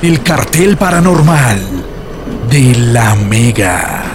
El cartel paranormal de la Mega.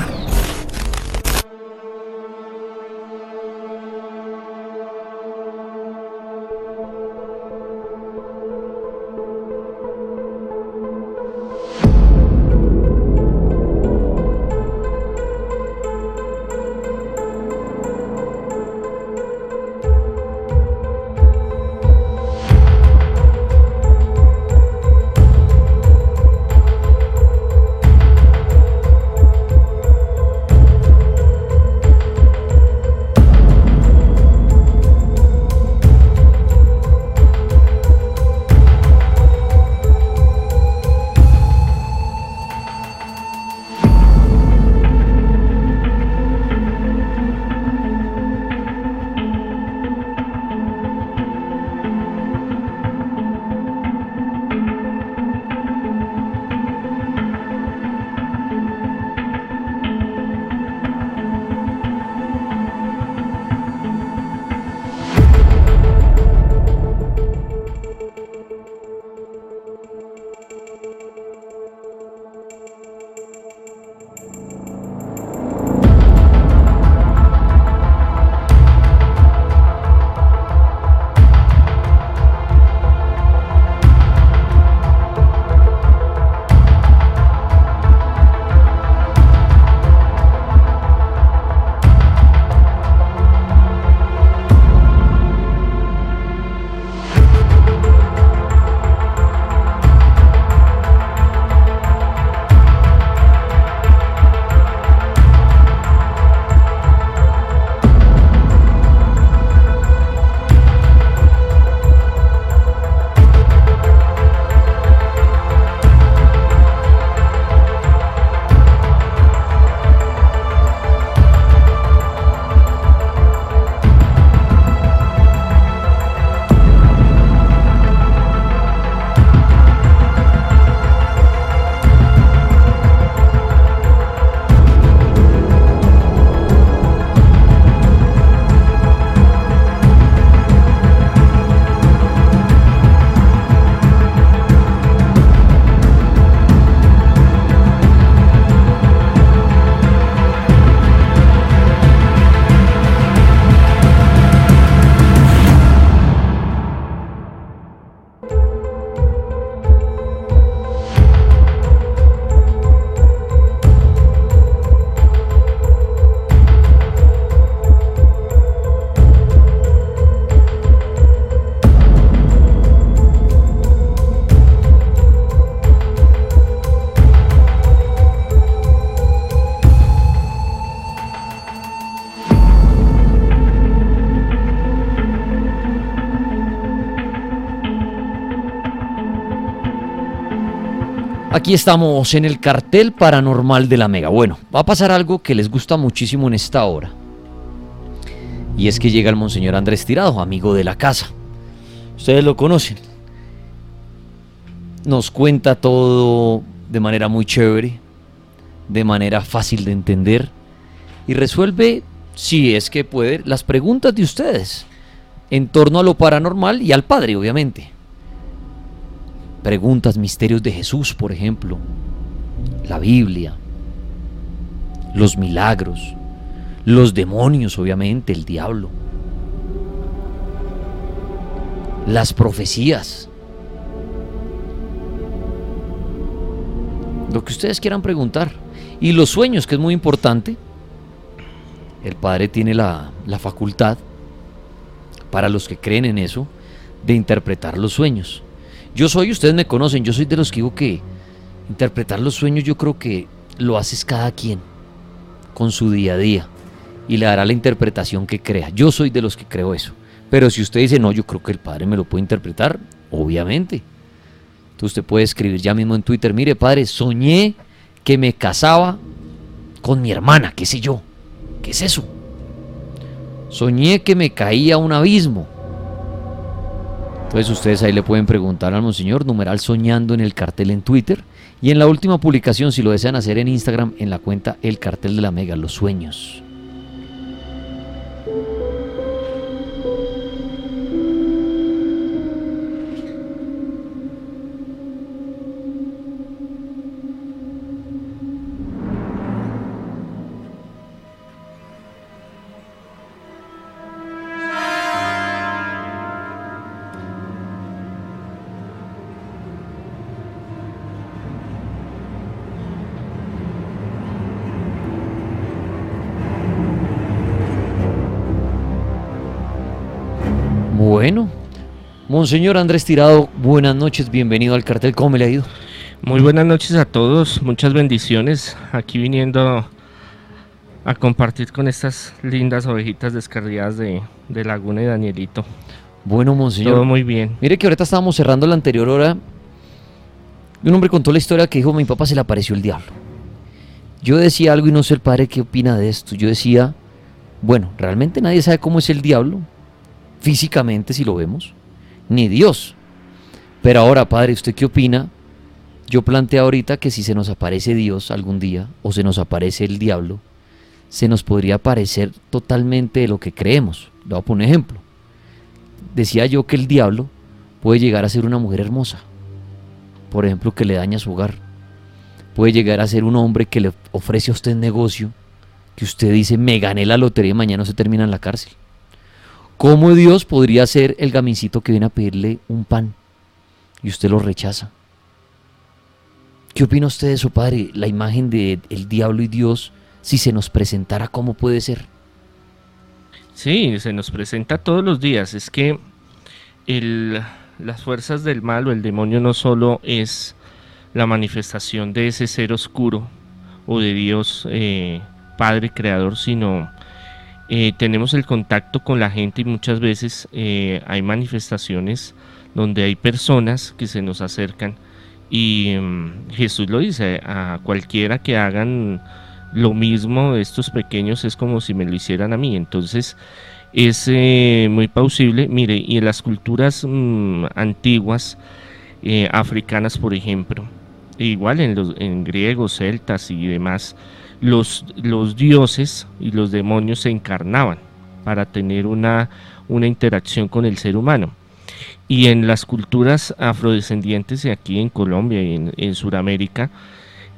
Aquí estamos en el cartel paranormal de la Mega. Bueno, va a pasar algo que les gusta muchísimo en esta hora. Y es que llega el Monseñor Andrés Tirado, amigo de la casa. Ustedes lo conocen. Nos cuenta todo de manera muy chévere, de manera fácil de entender y resuelve, si es que puede, las preguntas de ustedes en torno a lo paranormal y al Padre, obviamente preguntas, misterios de Jesús, por ejemplo, la Biblia, los milagros, los demonios, obviamente, el diablo, las profecías, lo que ustedes quieran preguntar, y los sueños, que es muy importante. El Padre tiene la, la facultad, para los que creen en eso, de interpretar los sueños. Yo soy, ustedes me conocen, yo soy de los que digo que interpretar los sueños yo creo que lo haces cada quien con su día a día y le dará la interpretación que crea. Yo soy de los que creo eso. Pero si usted dice, no, yo creo que el padre me lo puede interpretar, obviamente. Entonces usted puede escribir ya mismo en Twitter, mire padre, soñé que me casaba con mi hermana, qué sé yo. ¿Qué es eso? Soñé que me caía a un abismo. Entonces ustedes ahí le pueden preguntar al Monseñor, numeral soñando en el cartel en Twitter. Y en la última publicación, si lo desean hacer en Instagram, en la cuenta El Cartel de la Mega, los sueños. Monseñor Andrés Tirado, buenas noches, bienvenido al cartel, ¿cómo me le ha ido? Muy buenas noches a todos, muchas bendiciones. Aquí viniendo a compartir con estas lindas ovejitas descarriadas de, de Laguna y Danielito. Bueno, Monseñor. Todo muy bien. Mire que ahorita estábamos cerrando la anterior hora. y Un hombre contó la historia que dijo, mi papá se le apareció el diablo. Yo decía algo y no sé el padre qué opina de esto. Yo decía, bueno, realmente nadie sabe cómo es el diablo, físicamente si lo vemos, ni Dios. Pero ahora, padre, ¿usted qué opina? Yo planteé ahorita que si se nos aparece Dios algún día, o se nos aparece el diablo, se nos podría parecer totalmente de lo que creemos. Le voy a poner un ejemplo. Decía yo que el diablo puede llegar a ser una mujer hermosa, por ejemplo, que le daña su hogar. Puede llegar a ser un hombre que le ofrece a usted negocio, que usted dice, me gané la lotería y mañana se termina en la cárcel. ¿Cómo Dios podría ser el gamincito que viene a pedirle un pan y usted lo rechaza? ¿Qué opina usted de eso, padre? La imagen de el diablo y Dios, si se nos presentara, ¿cómo puede ser? Sí, se nos presenta todos los días. Es que el, las fuerzas del mal o el demonio no solo es la manifestación de ese ser oscuro o de Dios eh, Padre Creador, sino eh, tenemos el contacto con la gente y muchas veces eh, hay manifestaciones donde hay personas que se nos acercan y mm, Jesús lo dice, a cualquiera que hagan lo mismo de estos pequeños es como si me lo hicieran a mí. Entonces es eh, muy plausible. Mire, y en las culturas mm, antiguas, eh, africanas por ejemplo, e igual en, los, en griegos, celtas y demás, los, los dioses y los demonios se encarnaban para tener una, una interacción con el ser humano. Y en las culturas afrodescendientes, aquí en Colombia y en, en Sudamérica,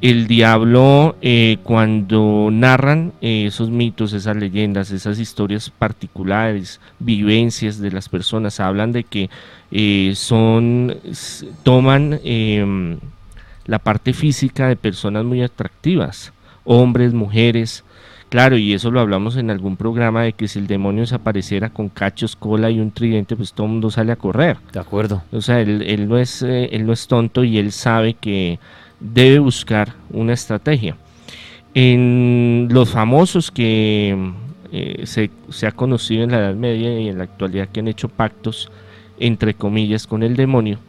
el diablo, eh, cuando narran eh, esos mitos, esas leyendas, esas historias particulares, vivencias de las personas, hablan de que eh, son, toman em, la parte física de personas muy atractivas, hombres, mujeres, Claro, y eso lo hablamos en algún programa de que si el demonio desapareciera con cachos, cola y un tridente, pues todo el mundo sale a correr. De acuerdo. O sea, él, él no, es, él no es tonto y él sabe que debe buscar una estrategia. En los famosos que eh, se, se, ha conocido en la Edad Media y en la actualidad que han hecho pactos, entre comillas, con el demonio,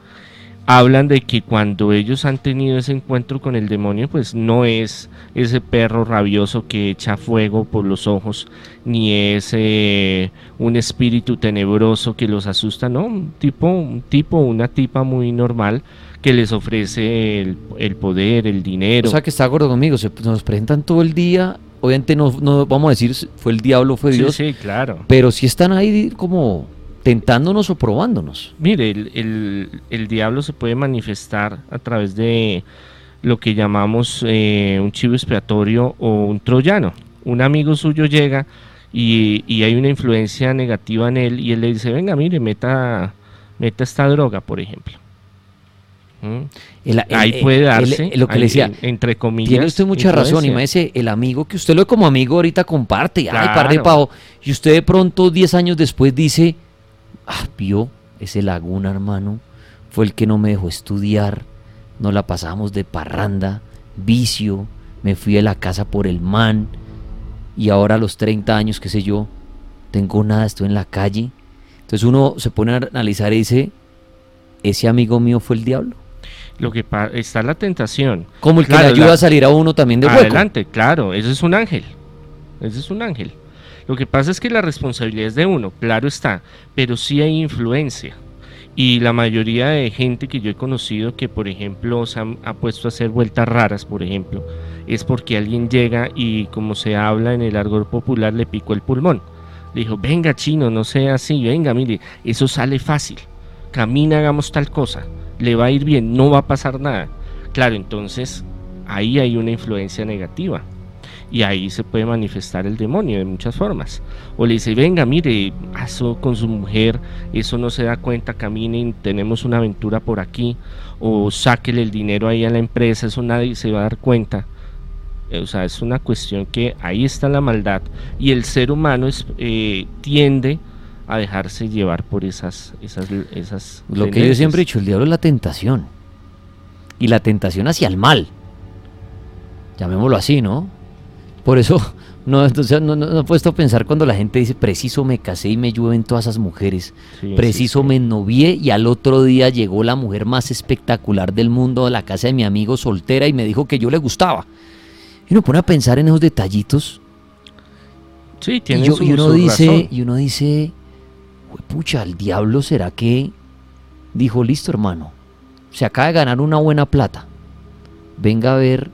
hablan de que cuando ellos han tenido ese encuentro con el demonio, pues no es ese perro rabioso que echa fuego por los ojos, ni es eh, un espíritu tenebroso que los asusta, no, un tipo, un tipo, una tipa muy normal que les ofrece el, el, poder, el dinero. O sea que está gordo conmigo, se nos presentan todo el día, obviamente no, no vamos a decir fue el diablo, fue Dios. Sí, sí, claro. Pero si están ahí como tentándonos o probándonos. Mire, el, el, el, diablo se puede manifestar a través de lo que llamamos eh, un chivo expiatorio o un troyano. Un amigo suyo llega y, y, hay una influencia negativa en él y él le dice, venga, mire, meta, meta esta droga, por ejemplo. ¿Mm? El, el, Ahí puede darse, lo que ahí, le decía, entre comillas. Tiene usted mucha razón, y me dice, el amigo que usted lo ve como amigo ahorita comparte, claro. ay, par de pavo, y usted de pronto 10 años después dice, ah, vio ese laguna, hermano, fue el que no me dejó estudiar, no la pasamos de parranda, vicio, me fui de la casa por el man, y ahora a los 30 años, qué sé yo, tengo nada, estoy en la calle. Entonces uno se pone a analizar y dice, ese amigo mío fue el diablo. Lo que está la tentación. Como el que le ayuda la... a salir a uno también de hueco. Adelante, claro, ese es un ángel. Ese es un ángel. Lo que pasa es que la responsabilidad es de uno, claro está, pero sí hay influencia. Y la mayoría de gente que yo he conocido que, por ejemplo, se han, ha puesto a hacer vueltas raras, por ejemplo, es porque alguien llega y, como se habla en el argor popular, le picó el pulmón. Le dijo, venga chino, no sea así, venga, mire, eso sale fácil. Camina, hagamos tal cosa. Le va a ir bien, no va a pasar nada. Claro, entonces ahí hay una influencia negativa y ahí se puede manifestar el demonio de muchas formas. O le dice, venga, mire, eso con su mujer, eso no se da cuenta, caminen, tenemos una aventura por aquí, o sáquele el dinero ahí a la empresa, eso nadie se va a dar cuenta. O sea, es una cuestión que ahí está la maldad y el ser humano es, eh, tiende a dejarse llevar por esas esas esas Lo que yo siempre he dicho, el diablo es la tentación. Y la tentación hacia el mal. Llamémoslo así, ¿no? Por eso no, entonces, no, no, no he puesto a pensar cuando la gente dice, preciso me casé y me llueven todas esas mujeres. Sí, preciso sí, sí. me novié y al otro día llegó la mujer más espectacular del mundo a la casa de mi amigo soltera y me dijo que yo le gustaba. Y uno pone a pensar en esos detallitos Sí, y, tiene yo- su, y uno su dice, razón. y uno dice, pucha, el diablo será que dijo, listo hermano, se acaba de ganar una buena plata. Venga a ver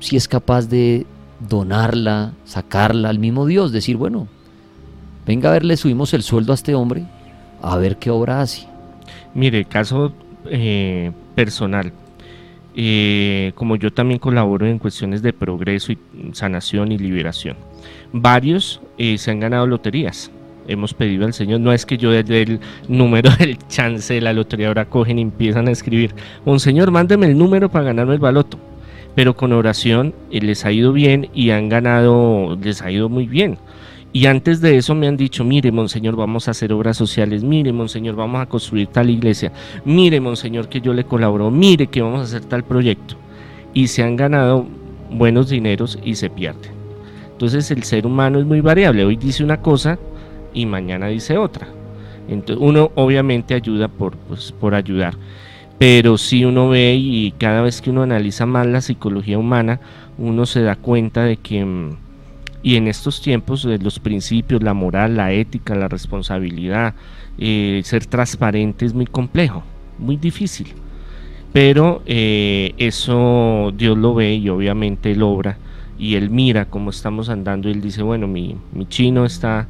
si es capaz de donarla, sacarla al mismo Dios, decir, bueno, venga a ver, le subimos el sueldo a este hombre, a ver qué obra hace. Mire, caso eh, personal. eh, como yo también colaboro en cuestiones de progreso y sanación y liberación, varios eh, se han ganado loterías. Hemos pedido al Señor, no es que yo desde el número del chance de la lotería ahora cogen y empiezan a escribir, Monseñor, mándeme el número para ganarme el baloto. Pero con oración eh, les ha ido bien y han ganado, les ha ido muy bien. Y antes de eso me han dicho, mire, monseñor, vamos a hacer obras sociales, mire, monseñor, vamos a construir tal iglesia, mire, monseñor, que yo le colaboro, mire, que vamos a hacer tal proyecto. Y se han ganado buenos dineros y se pierden. Entonces el ser humano es muy variable, hoy dice una cosa y mañana dice otra. Entonces uno obviamente ayuda por, pues, por ayudar, pero si uno ve y cada vez que uno analiza más la psicología humana, uno se da cuenta de que... mm, y en estos tiempos eh, los principios, la moral, la ética, la responsabilidad, eh, ser transparente es muy complejo, muy difícil. Pero eh, eso Dios lo ve y obviamente Él obra y Él mira cómo estamos andando y Él dice, bueno, mi, mi chino está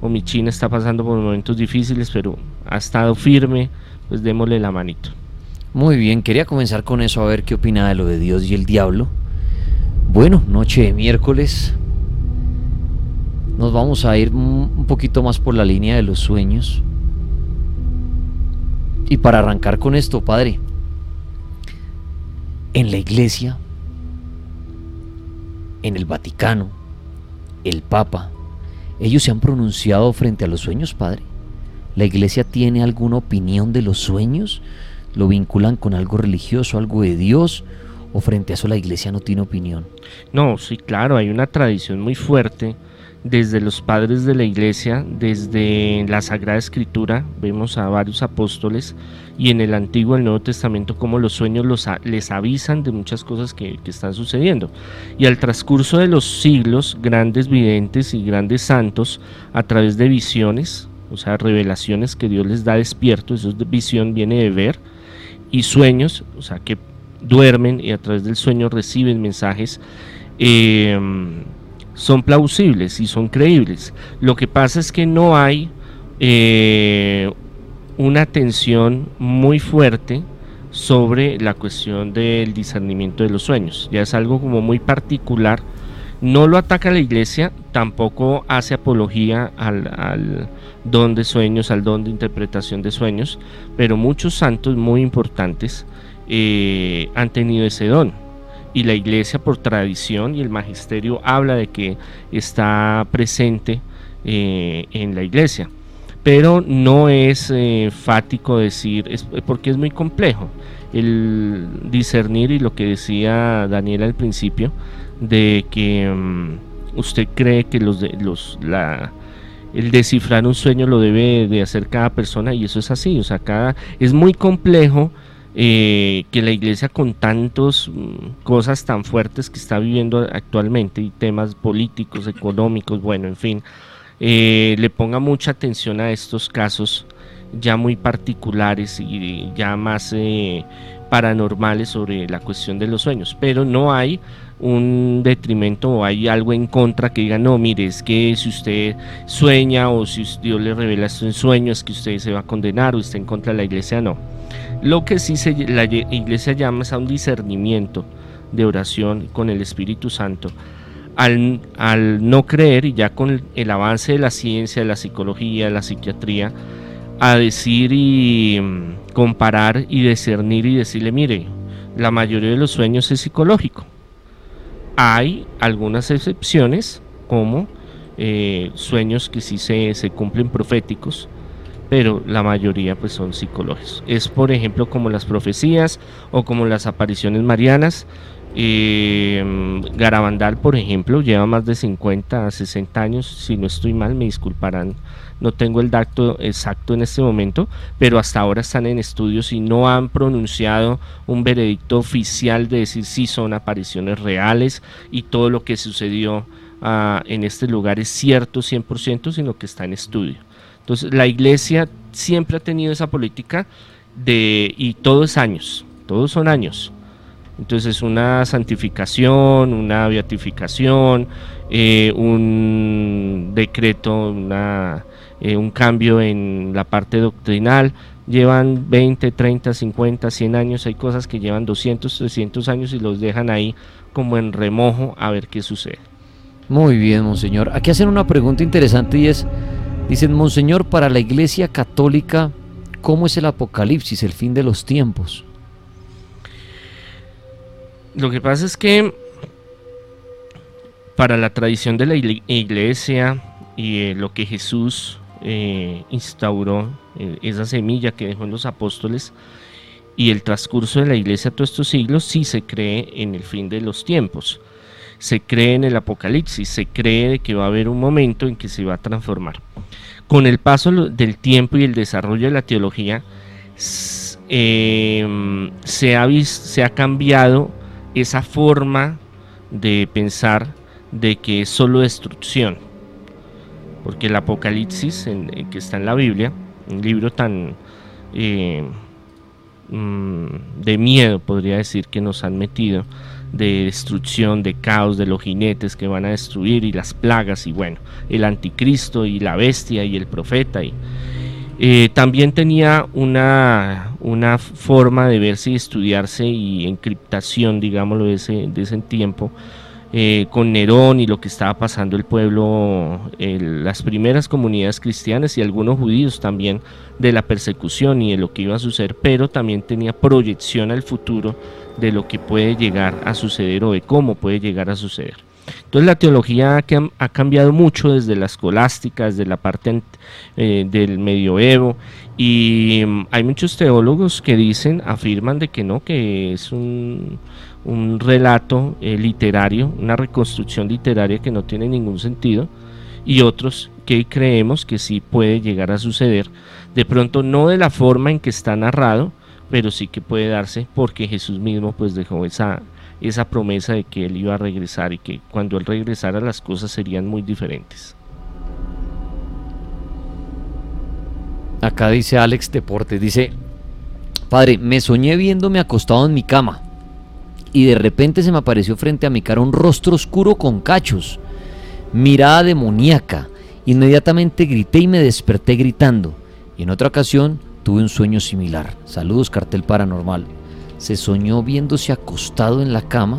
o mi china está pasando por momentos difíciles, pero ha estado firme, pues démosle la manito. Muy bien, quería comenzar con eso a ver qué opina de lo de Dios y el diablo. Bueno, noche de miércoles. Nos vamos a ir un poquito más por la línea de los sueños. Y para arrancar con esto, Padre, en la iglesia, en el Vaticano, el Papa, ellos se han pronunciado frente a los sueños, Padre. ¿La iglesia tiene alguna opinión de los sueños? ¿Lo vinculan con algo religioso, algo de Dios? ¿O frente a eso la iglesia no tiene opinión? No, sí, claro, hay una tradición muy fuerte desde los padres de la iglesia, desde la Sagrada Escritura, vemos a varios apóstoles y en el Antiguo y el Nuevo Testamento como los sueños los les avisan de muchas cosas que, están sucediendo. Y al transcurso de los siglos, grandes videntes y grandes santos, a través de visiones, o sea, revelaciones que Dios les da despierto, eso es visión, viene de ver, y sueños, o sea, que duermen y a través del sueño reciben mensajes, eh, son plausibles y son creíbles. Lo que pasa es que no hay eh, una atención muy fuerte sobre la cuestión del discernimiento de los sueños. Ya es algo como muy particular. No lo ataca la iglesia, tampoco hace apología al, don de sueños, al don de interpretación de sueños, pero muchos santos muy importantes eh, han tenido ese don. Y la iglesia por tradición y el magisterio habla de que está presente eh, en la iglesia. Pero no es eh, fático decir, porque es muy complejo el discernir y lo que decía Daniel al principio, de que um, usted cree que los, de, los la, el descifrar un sueño lo debe de hacer cada persona y eso es así, o sea, cada, es muy complejo eh, que la iglesia con tantas mm, cosas tan fuertes que está viviendo actualmente y temas políticos, económicos, bueno, en fin, eh, le ponga mucha atención a estos casos ya muy particulares y ya más eh, paranormales sobre la cuestión de los sueños, pero no hay un detrimento o hay algo en contra que diga, no, mire, es que si usted sueña o si Dios le revela esto en sueños, es que usted se va a condenar o está en contra de la iglesia, no. Lo que sí se, la iglesia llama es a un discernimiento de oración con el Espíritu Santo. Al, al, no creer y ya con el, el, avance de la ciencia, de la psicología, de la psiquiatría, a decir y um, comparar y discernir y decirle, mire, la mayoría de los sueños es psicológico. Hay algunas excepciones como eh, sueños que sí se, se cumplen proféticos, pero la mayoría pues son psicológicos. Es por ejemplo como las profecías o como las apariciones marianas. Eh, Garabandal, por ejemplo, lleva más de 50 a 60 años, si no estoy mal, me disculparán, no tengo el dato exacto en este momento, pero hasta ahora están en estudios y no han pronunciado un veredicto oficial de decir si son apariciones reales y todo lo que sucedió ah, en este lugar es cierto 100%, sino que está en estudio. Entonces, la iglesia siempre ha tenido esa política de, y todos años, todos son años. Entonces, una santificación, una beatificación, eh, un decreto, eh, un cambio en la parte doctrinal, llevan 20, 30, 50, 100 años, hay cosas que llevan 200, 300 años y los dejan ahí como en remojo a ver qué sucede. Muy bien, monseñor. Aquí hacen una pregunta interesante y es, Dicen, Monseñor, para la Iglesia Católica, ¿cómo es el Apocalipsis, el fin de los tiempos? Lo que pasa es que para la tradición de la Iglesia y eh, lo que Jesús eh, instauró, eh, esa semilla que dejó en los apóstoles, y el transcurso de la Iglesia todos estos siglos, sí se cree en el fin de los tiempos se cree en el apocalipsis, se cree que va a haber un momento en que se va a transformar. Con el paso del tiempo y el desarrollo de la teología, em, se, ha se ha cambiado esa forma de pensar de que es solo destrucción. Porque el Apocalipsis, que está en la Biblia, un libro tan eh, mm, de miedo, podría decir, que nos han metido, de destrucción, de caos, de los jinetes que van a destruir y las plagas y bueno, el anticristo y la bestia y el profeta. Y, eh, también tenía una, una forma de verse y estudiarse y encriptación, digámoslo, de ese, de ese tiempo. Eh, con Nerón y lo que estaba pasando el pueblo, las primeras comunidades cristianas y algunos judíos también de la persecución y de lo que iba a suceder, pero también tenía proyección al futuro de lo que puede llegar a suceder o de cómo puede llegar a suceder. Entonces la teología ha cambiado mucho desde la escolástica, desde la parte eh, del medioevo. Y mm, hay muchos teólogos que dicen, afirman de que no, que es un, relato eh, literario, una reconstrucción literaria que no tiene ningún sentido. Y otros que creemos que sí puede llegar a suceder, de pronto no de la forma en que está narrado, pero sí que puede darse porque Jesús mismo pues dejó esa, esa promesa de que él iba a regresar y que cuando él regresara las cosas serían muy diferentes. Acá dice Alex Deportes, dice, Padre, me soñé viéndome acostado en mi cama y de repente se me apareció frente a mi cara un rostro oscuro con cachos, mirada demoníaca. Inmediatamente grité y me desperté gritando. Y en otra ocasión Tuve un sueño similar. Saludos, cartel paranormal. Se soñó viéndose acostado en la cama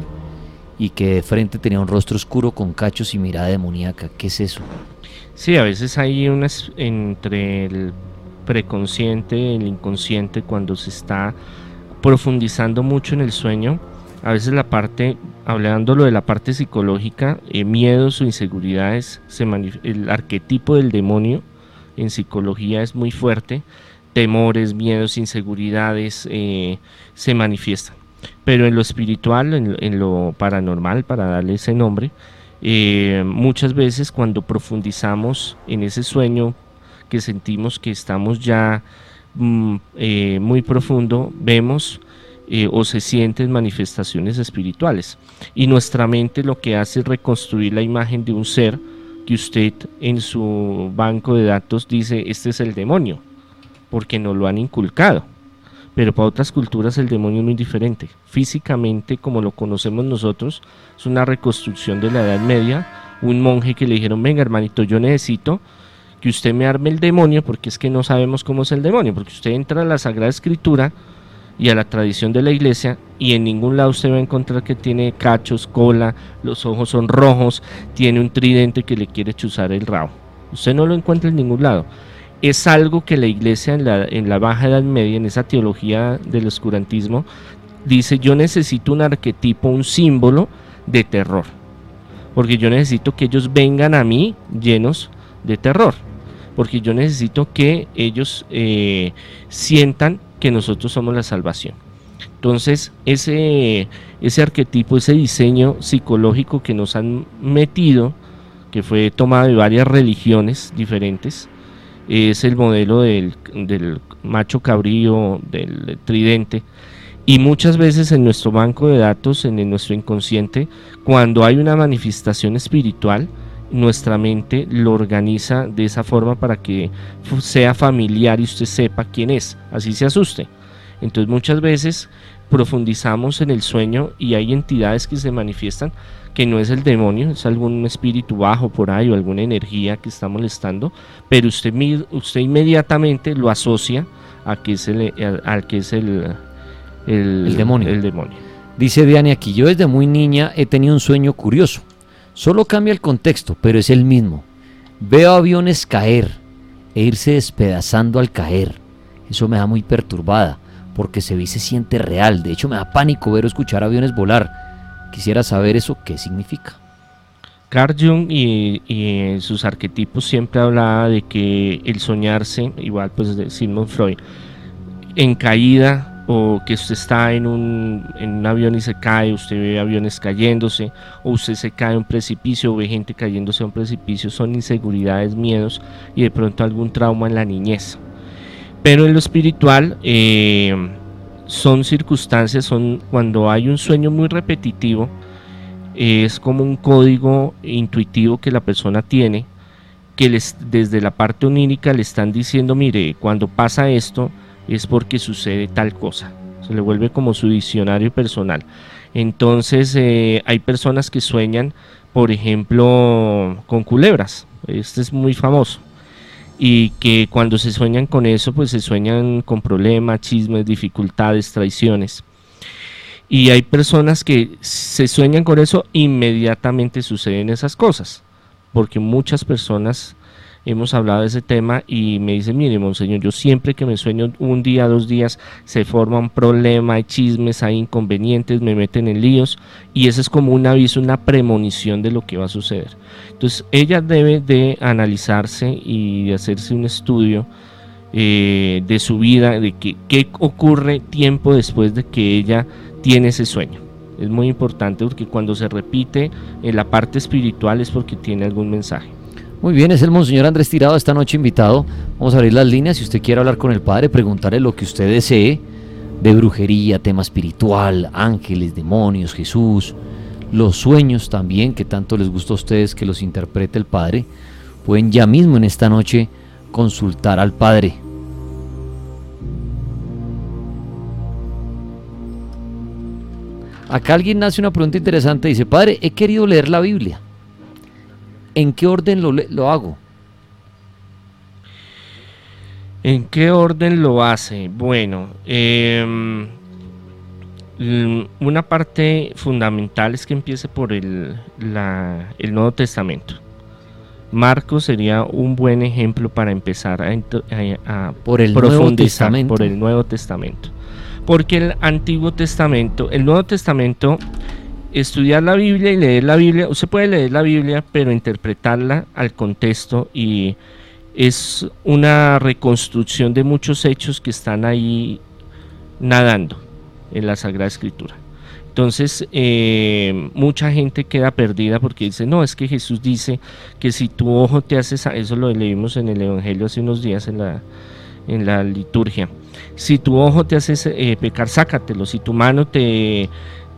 y que de frente tenía un rostro oscuro con cachos y mirada demoníaca. ¿Qué es eso? Sí, a veces hay unas entre el preconsciente y el inconsciente cuando se está profundizando mucho en el sueño. A veces la parte, hablándolo de la parte psicológica, eh, miedos o inseguridades, se el arquetipo del demonio en psicología es muy fuerte temores, miedos, inseguridades eh, se manifiestan. Pero en lo espiritual, en, lo paranormal, para darle ese nombre, eh, muchas veces cuando profundizamos en ese sueño que sentimos que estamos ya mm, eh, muy profundo, vemos o se sienten manifestaciones espirituales. Y nuestra mente lo que hace es reconstruir la imagen de un ser que usted en su banco de datos dice, este es el demonio porque no lo han inculcado. Pero para otras culturas el demonio es muy diferente. Físicamente, como lo conocemos nosotros, es una reconstrucción de la Edad Media. Un monje que le dijeron, venga hermanito, yo necesito que usted me arme el demonio, porque es que no sabemos cómo es el demonio, porque usted entra a la Sagrada Escritura y a la tradición de la iglesia y en ningún lado usted va a encontrar que tiene cachos, cola, los ojos son rojos, tiene un tridente que le quiere chuzar el rabo. Usted no lo encuentra en ningún lado es algo que la iglesia en la, en la Baja Edad Media, en esa teología del oscurantismo, dice yo necesito un arquetipo, un símbolo de terror. porque yo necesito que ellos vengan a mí llenos de terror, porque yo necesito que ellos eh, sientan que nosotros somos la salvación. Entonces, ese, ese arquetipo, ese diseño psicológico que nos han metido, que fue tomado de varias religiones diferentes, es el modelo del, del macho cabrío, del tridente, y muchas veces en nuestro banco de datos, en nuestro inconsciente, cuando hay una manifestación espiritual, nuestra mente lo organiza de esa forma para que sea familiar y usted sepa quién es, así se asuste. Entonces muchas veces profundizamos en el sueño y hay entidades que se manifiestan que no es el demonio, es algún espíritu bajo por ahí o alguna energía que está molestando, pero usted, usted inmediatamente lo asocia a que es el, al que es el, el, demonio. el demonio. Dice Diane aquí, yo desde muy niña he tenido un sueño curioso. Solo cambia el contexto, pero es el mismo. Veo aviones caer e irse despedazando al caer. Eso me da muy perturbada, porque se ve se siente real. De hecho, me da pánico ver o escuchar aviones volar. Quisiera saber eso qué significa. Carl Jung y, sus arquetipos siempre hablaba de que el soñarse, igual pues de Sigmund Freud, en caída o que usted está en un, en un avión y se cae, usted ve aviones cayéndose, o usted se cae a un precipicio, o ve gente cayéndose a un precipicio, son inseguridades, miedos y de pronto algún trauma en la niñez. Pero en lo espiritual eh, son circunstancias, son cuando hay un sueño muy repetitivo, es como un código intuitivo que la persona tiene, que les, desde la parte onírica le están diciendo, mire, cuando pasa esto, es porque sucede tal cosa. Se le vuelve como su diccionario personal. Entonces eh, hay personas que sueñan, por ejemplo, con culebras. Este es muy famoso. Y que cuando se sueñan con eso, pues se sueñan con problemas, chismes, dificultades, traiciones. Y hay personas que se sueñan con eso, inmediatamente suceden esas cosas. Porque muchas personas hemos hablado de ese tema y me dice, mire, monseñor, yo siempre que me sueño un día, dos días, se forma un problema, hay chismes, hay inconvenientes, me meten en líos y eso es como un aviso, una premonición de lo que va a suceder. Entonces ella debe de analizarse y hacerse un estudio eh, de su vida, de qué ocurre tiempo después de que ella tiene ese sueño. Es muy importante porque cuando se repite en la parte espiritual es porque tiene algún mensaje. Muy bien, es el Monseñor Andrés Tirado esta noche invitado. Vamos a abrir las líneas. Si usted quiere hablar con el Padre, preguntarle lo que usted desee de brujería, tema espiritual, ángeles, demonios, Jesús, los sueños también, que tanto les gusta a ustedes que los interprete el Padre, pueden ya mismo en esta noche consultar al Padre. Acá alguien hace una pregunta interesante, dice, Padre, he querido leer la Biblia ¿en qué orden lo, hago? ¿En qué orden lo hace? Bueno, em, una parte fundamental es que empiece por el, Nuevo Testamento. Marcos sería un buen ejemplo para empezar a, por el profundizar por el Nuevo Testamento. Porque el Antiguo Testamento, el Nuevo Testamento estudiar la Biblia y leer la Biblia, usted puede leer la Biblia, pero interpretarla al contexto y es una reconstrucción de muchos hechos que están ahí nadando en la Sagrada Escritura. Entonces, eh, mucha gente queda perdida porque dice, no, es que Jesús dice que si tu ojo te hace, eso lo leímos en el Evangelio hace unos días en la, en la liturgia, si tu ojo te hace eh, pecar, sácatelo, si tu mano te,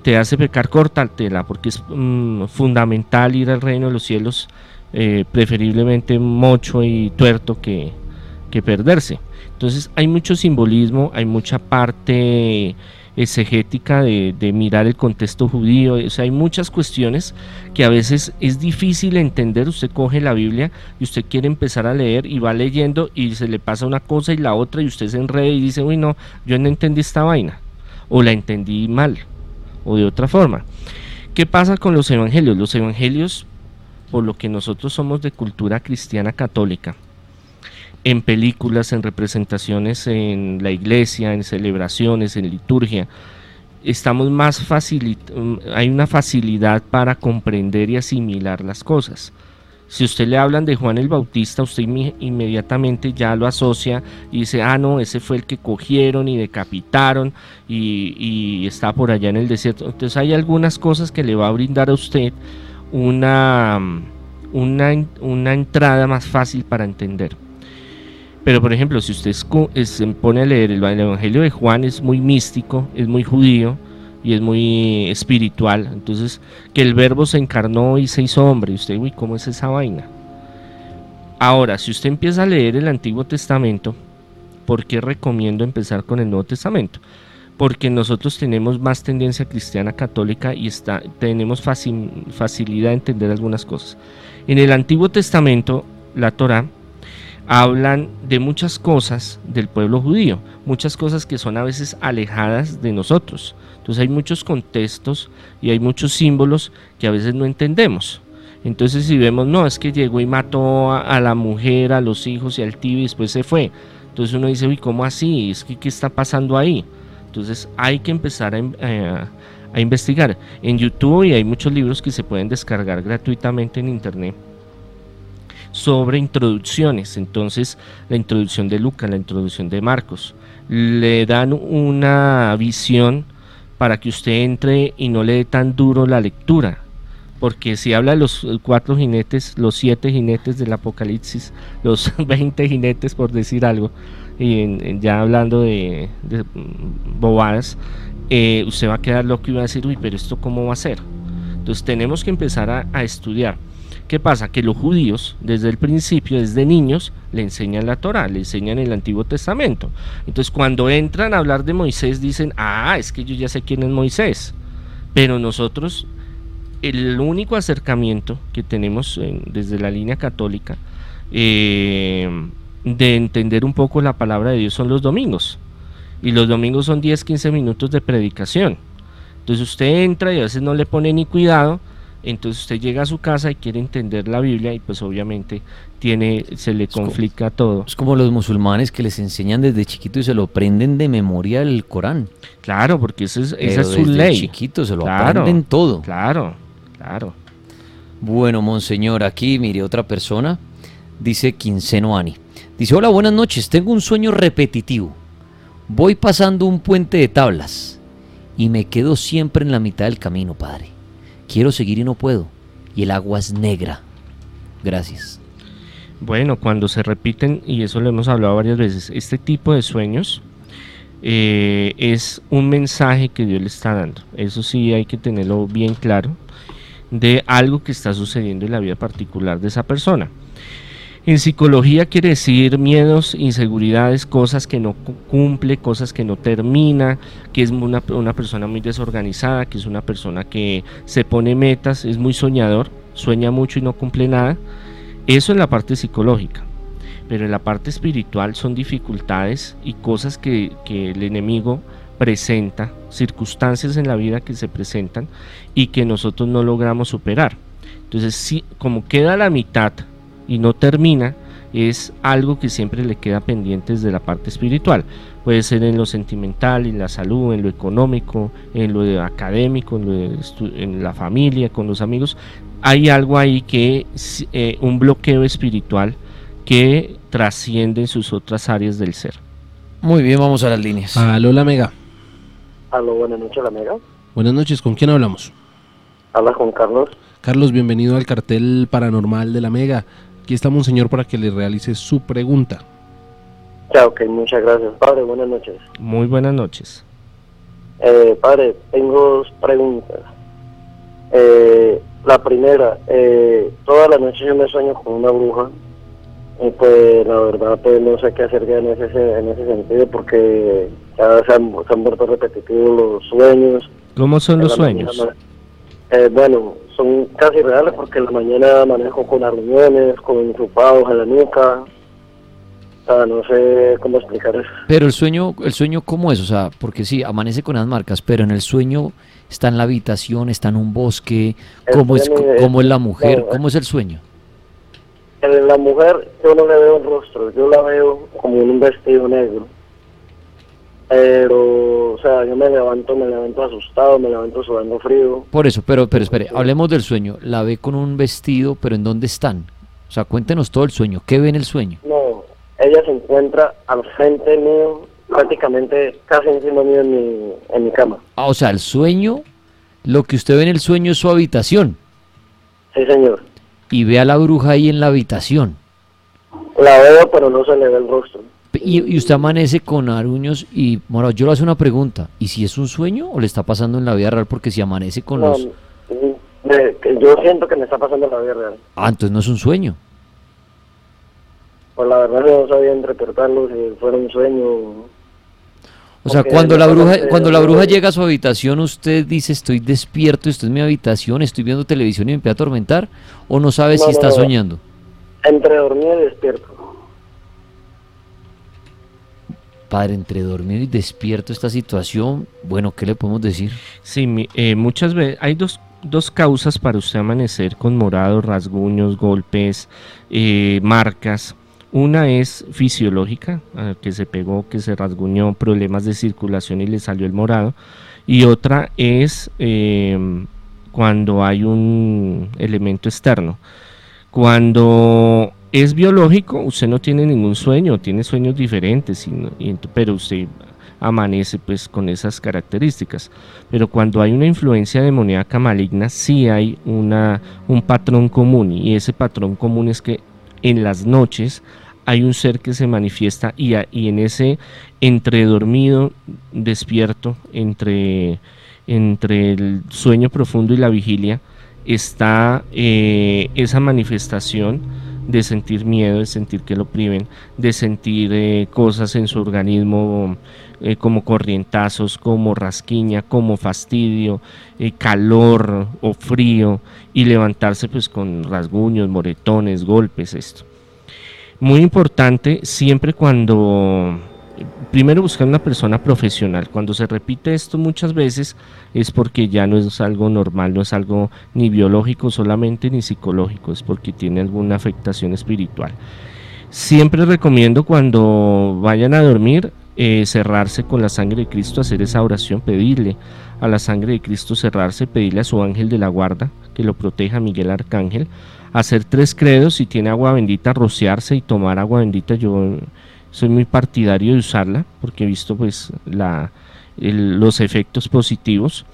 te hace pecar, tela porque es mm, fundamental ir al reino de los cielos, eh, preferiblemente mocho y tuerto que, que perderse. Entonces hay mucho simbolismo, hay mucha parte exegética de, de, mirar el contexto judío, o sea, hay muchas cuestiones que a veces es difícil entender, usted coge la Biblia y usted quiere empezar a leer y va leyendo y se le pasa una cosa y la otra y usted se enreda y dice, uy no, yo no entendí esta vaina o la entendí mal o de otra forma. ¿Qué pasa con los evangelios? Los evangelios, por lo que nosotros somos de cultura cristiana católica, en películas, en representaciones en la iglesia, en celebraciones, en liturgia, estamos más facilita hay una facilidad para comprender y asimilar las cosas. Si usted le hablan de Juan el Bautista, usted inmediatamente ya lo asocia y dice, ah, no, ese fue el que cogieron y decapitaron y, está por allá en el desierto. Entonces hay algunas cosas que le va a brindar a usted una, una, una entrada más fácil para entender. Pero por ejemplo, si usted se pone a leer el, Evangelio de Juan, es muy místico, es muy judío y es muy espiritual. Entonces, que el verbo se encarnó y se hizo hombre. Y usted, uy, ¿cómo es esa vaina? Ahora, si usted empieza a leer el Antiguo Testamento, ¿por qué recomiendo empezar con el Nuevo Testamento? Porque nosotros tenemos más tendencia cristiana católica y está, tenemos facilidad de entender algunas cosas. En el Antiguo Testamento, la Torah hablan de muchas cosas del pueblo judío, muchas cosas que son a veces alejadas de nosotros. Entonces hay muchos contextos y hay muchos símbolos que a veces no entendemos. Entonces si vemos, no, es que llegó y mató a, la mujer, a los hijos y al tío y después se fue. Entonces uno dice, uy, ¿cómo así? Es que, ¿qué está pasando ahí? Entonces hay que empezar a, eh, a investigar. En YouTube y hay muchos libros que se pueden descargar gratuitamente en internet sobre introducciones. Entonces, la introducción de Lucas, la introducción de Marcos, le dan una visión para que usted entre y no le dé tan duro la lectura. Porque si habla de los cuatro jinetes, los siete jinetes del Apocalipsis, los veinte jinetes por decir algo, y ya hablando de, bobadas, eh, usted va a quedar loco y va a decir, uy, pero esto cómo va a ser. Entonces tenemos que empezar a estudiar. ¿Qué pasa? Que los judíos, desde el principio, desde niños, le enseñan la Torah, le enseñan el Antiguo Testamento. Entonces, cuando entran a hablar de Moisés, dicen, ah, es que yo ya sé quién es Moisés. Pero nosotros, el único acercamiento que tenemos desde la línea católica eh, de entender un poco la palabra de Dios son los domingos. Y los domingos son 10, 15 minutos de predicación. Entonces usted entra y a veces no le pone ni cuidado entonces usted llega a su casa y quiere entender la Biblia y pues obviamente tiene se le conflicta todo. Es como los musulmanes que les enseñan desde chiquito y se lo aprenden de memoria el Corán. Claro, porque esa es, esa es su ley. chiquito se lo aprenden todo. Claro, claro. Bueno, monseñor, aquí mire otra persona. Dice Quinceno Ani. Dice, hola, buenas noches. Tengo un sueño repetitivo. Voy pasando un puente de tablas y me quedo siempre en la mitad del camino, padre. Quiero seguir y no puedo. Y el agua es negra. Gracias. Bueno, cuando se repiten, y eso lo hemos hablado varias veces, este tipo de sueños eh, es un mensaje que Dios le está dando. Eso sí hay que tenerlo bien claro de algo que está sucediendo en la vida particular de esa persona. En psicología quiere decir miedos, inseguridades, cosas que no cumple, cosas que no termina, que es una, una, persona muy desorganizada, que es una persona que se pone metas, es muy soñador, sueña mucho y no cumple nada. Eso en la parte psicológica. Pero en la parte espiritual son dificultades y cosas que, que el enemigo presenta, circunstancias en la vida que se presentan y que nosotros no logramos superar. Entonces, si, como queda la mitad y no termina, es algo que siempre le queda pendiente desde la parte espiritual. Puede ser en lo sentimental, en la salud, en lo económico, en lo académico, en, la familia, con los amigos. Hay algo ahí que es eh, un bloqueo espiritual que trasciende sus otras áreas del ser. Muy bien, vamos a las líneas. Aló, la Mega. Aló, buenas noches, la Mega. Buenas noches, ¿con quién hablamos? Habla con Carlos. Carlos, bienvenido al cartel paranormal de la Mega. Aquí está Monseñor para que le realice su pregunta. Chao, ok, muchas gracias. Padre, buenas noches. Muy buenas noches. Eh, padre, tengo dos preguntas. Eh, la primera, eh, toda la noche yo me sueño con una bruja y pues la verdad pues no sé qué hacer en ese, en ese sentido porque ya se han, se han vuelto repetitivos los sueños. ¿Cómo son los sueños? Eh, bueno, son casi reales porque en la mañana manejo con arruñones, con enchupados en la nuca. O sea, no sé cómo explicar eso. Pero el sueño, el sueño ¿cómo es? O sea, porque sí, amanece con las marcas, pero en el sueño está en la habitación, está en un bosque, ¿cómo, es, cómo es la mujer? ¿Cómo es el sueño? En la mujer yo no le veo el rostro, yo la veo como en un vestido negro. Pero, o sea, yo me levanto, me levanto asustado, me levanto sudando frío. Por eso, pero, pero espere, hablemos del sueño. La ve con un vestido, pero ¿en dónde están? O sea, cuéntenos todo el sueño. ¿Qué ve en el sueño? No, ella se encuentra al frente mío, prácticamente casi encima mío en mi, en mi cama. Ah, o sea, el sueño, lo que usted ve en el sueño es su habitación. Sí, señor. Y ve a la bruja ahí en la habitación. La veo, pero no se le ve el rostro. Y, y usted amanece con aruños y, bueno, yo le hago una pregunta. ¿Y si es un sueño o le está pasando en la vida real? Porque si amanece con No, los... me- yo siento que me está pasando en la vida real. Ah, entonces no es un sueño. Pues la verdad no sabía interpretarlo, si fuera un sueño. O sea, Ok, cuando la bruja, cuando la bruja llega a su habitación, usted dice estoy despierto, estoy en mi habitación, estoy viendo televisión y me empieza a atormentar, o no sabe No, si no, está soñando. Entre dormido y despierto. Padre, entre dormido y despierto esta situación, bueno, ¿qué le podemos decir? Sí, eh, muchas veces hay dos, dos causas para usted amanecer con morados, rasguños, golpes, eh, marcas. Una es fisiológica, que se pegó, que se rasguñó, problemas de circulación y le salió el morado. Y otra es eh, cuando hay un elemento externo. Cuando es biológico, usted no tiene ningún sueño, tiene sueños diferentes, pero usted amanece pues con esas características. Pero cuando hay una influencia demoníaca maligna, sí hay una, un patrón común y ese patrón común es que en las noches hay un ser que se manifiesta y en ese entre dormido, despierto, entre, entre el sueño profundo y la vigilia, está eh, esa manifestación de sentir miedo, de sentir que lo priven, de sentir eh, cosas en su organismo eh, como corrientazos, como rasquiña, como fastidio, eh, calor o frío y levantarse pues con rasguños, moretones, golpes, esto. Muy importante siempre cuando primero buscar una persona profesional. Cuando se repite esto muchas veces es porque ya no es algo normal, no es algo ni biológico solamente ni psicológico, es porque tiene alguna afectación espiritual. Siempre recomiendo cuando vayan a dormir eh, cerrarse con la sangre de Cristo, hacer esa oración, pedirle a la sangre de Cristo cerrarse, pedirle a su ángel de la guarda que lo proteja, Miguel Arcángel, hacer tres credos, si tiene agua bendita, rociarse y tomar agua bendita. Yo soy muy partidario de usarla porque he visto pues la, los efectos positivos.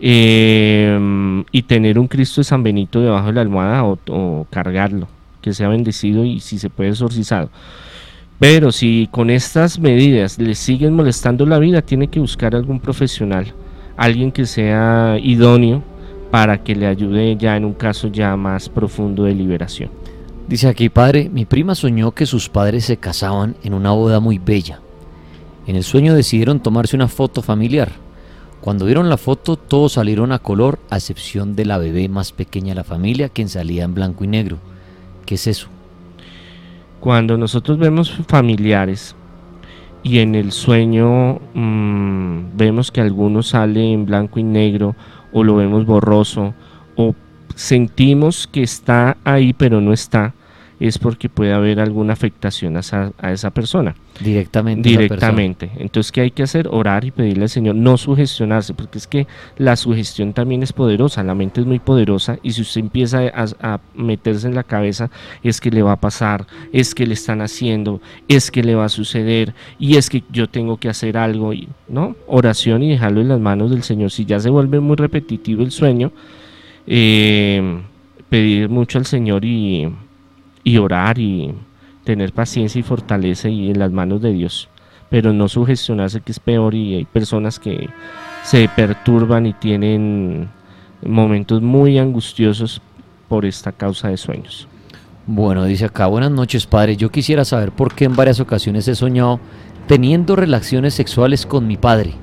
Eh, y tener un Cristo de San Benito debajo de la almohada o, o cargarlo, que sea bendecido y si se puede exorcizado. Pero si con estas medidas le siguen molestando la vida, tiene que buscar algún profesional, alguien que sea idóneo para que le ayude ya en un caso ya más profundo de liberación. Dice aquí, padre, mi prima soñó que sus padres se casaban en una boda muy bella. En el sueño decidieron tomarse una foto familiar. Cuando vieron la foto, todos salieron a color, a excepción de la bebé más pequeña de la familia, quien salía en blanco y negro. ¿Qué es eso? Cuando nosotros vemos familiares y en el sueño mm, vemos que alguno sale en blanco y negro o lo vemos borroso o sentimos que está ahí pero no está, es porque puede haber alguna afectación a esa, a esa persona. Directamente. persona. Directamente. Entonces, ¿qué hay que hacer? Orar y pedirle al Señor, no sugestionarse, porque es que la sugestión también es poderosa, la mente es muy poderosa y si usted empieza a, a meterse en la cabeza, es que le va a pasar, es que le están haciendo, es que le va a suceder y es que yo tengo que hacer algo, y, ¿no? Oración y dejarlo en las manos del Señor. Si ya se vuelve muy repetitivo el sueño, eh, pedir mucho al Señor y, y orar y tener paciencia y fortaleza y en las manos de Dios, pero no sugestionarse que es peor y hay personas que se perturban y tienen momentos muy angustiosos por esta causa de sueños. Bueno, dice acá, buenas noches, padre. Yo quisiera saber por qué en varias ocasiones he soñado teniendo relaciones sexuales con mi padre.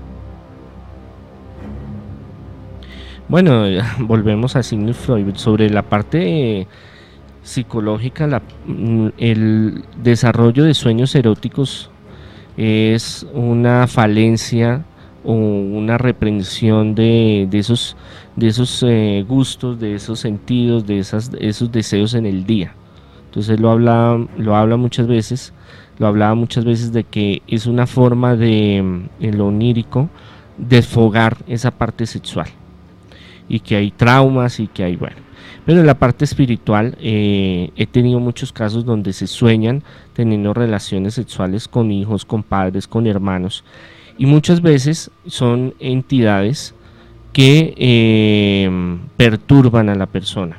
Bueno, volvemos a Sigmund Freud sobre la parte psicológica, la- mm, el desarrollo de sueños eróticos es una falencia o una reprensión de, de esos, de esos eh, gustos, de esos sentidos, de esas, esos deseos en el día. Entonces lo habla, lo habla muchas veces lo hablaba muchas veces de que es una forma de, mm, en lo onírico, desfogar esa parte sexual. Y que hay traumas y que hay, bueno. Pero en la parte espiritual eh, he tenido muchos casos donde se sueñan teniendo relaciones sexuales con hijos, con padres, con hermanos. Y muchas veces son entidades que eh, perturban a la persona,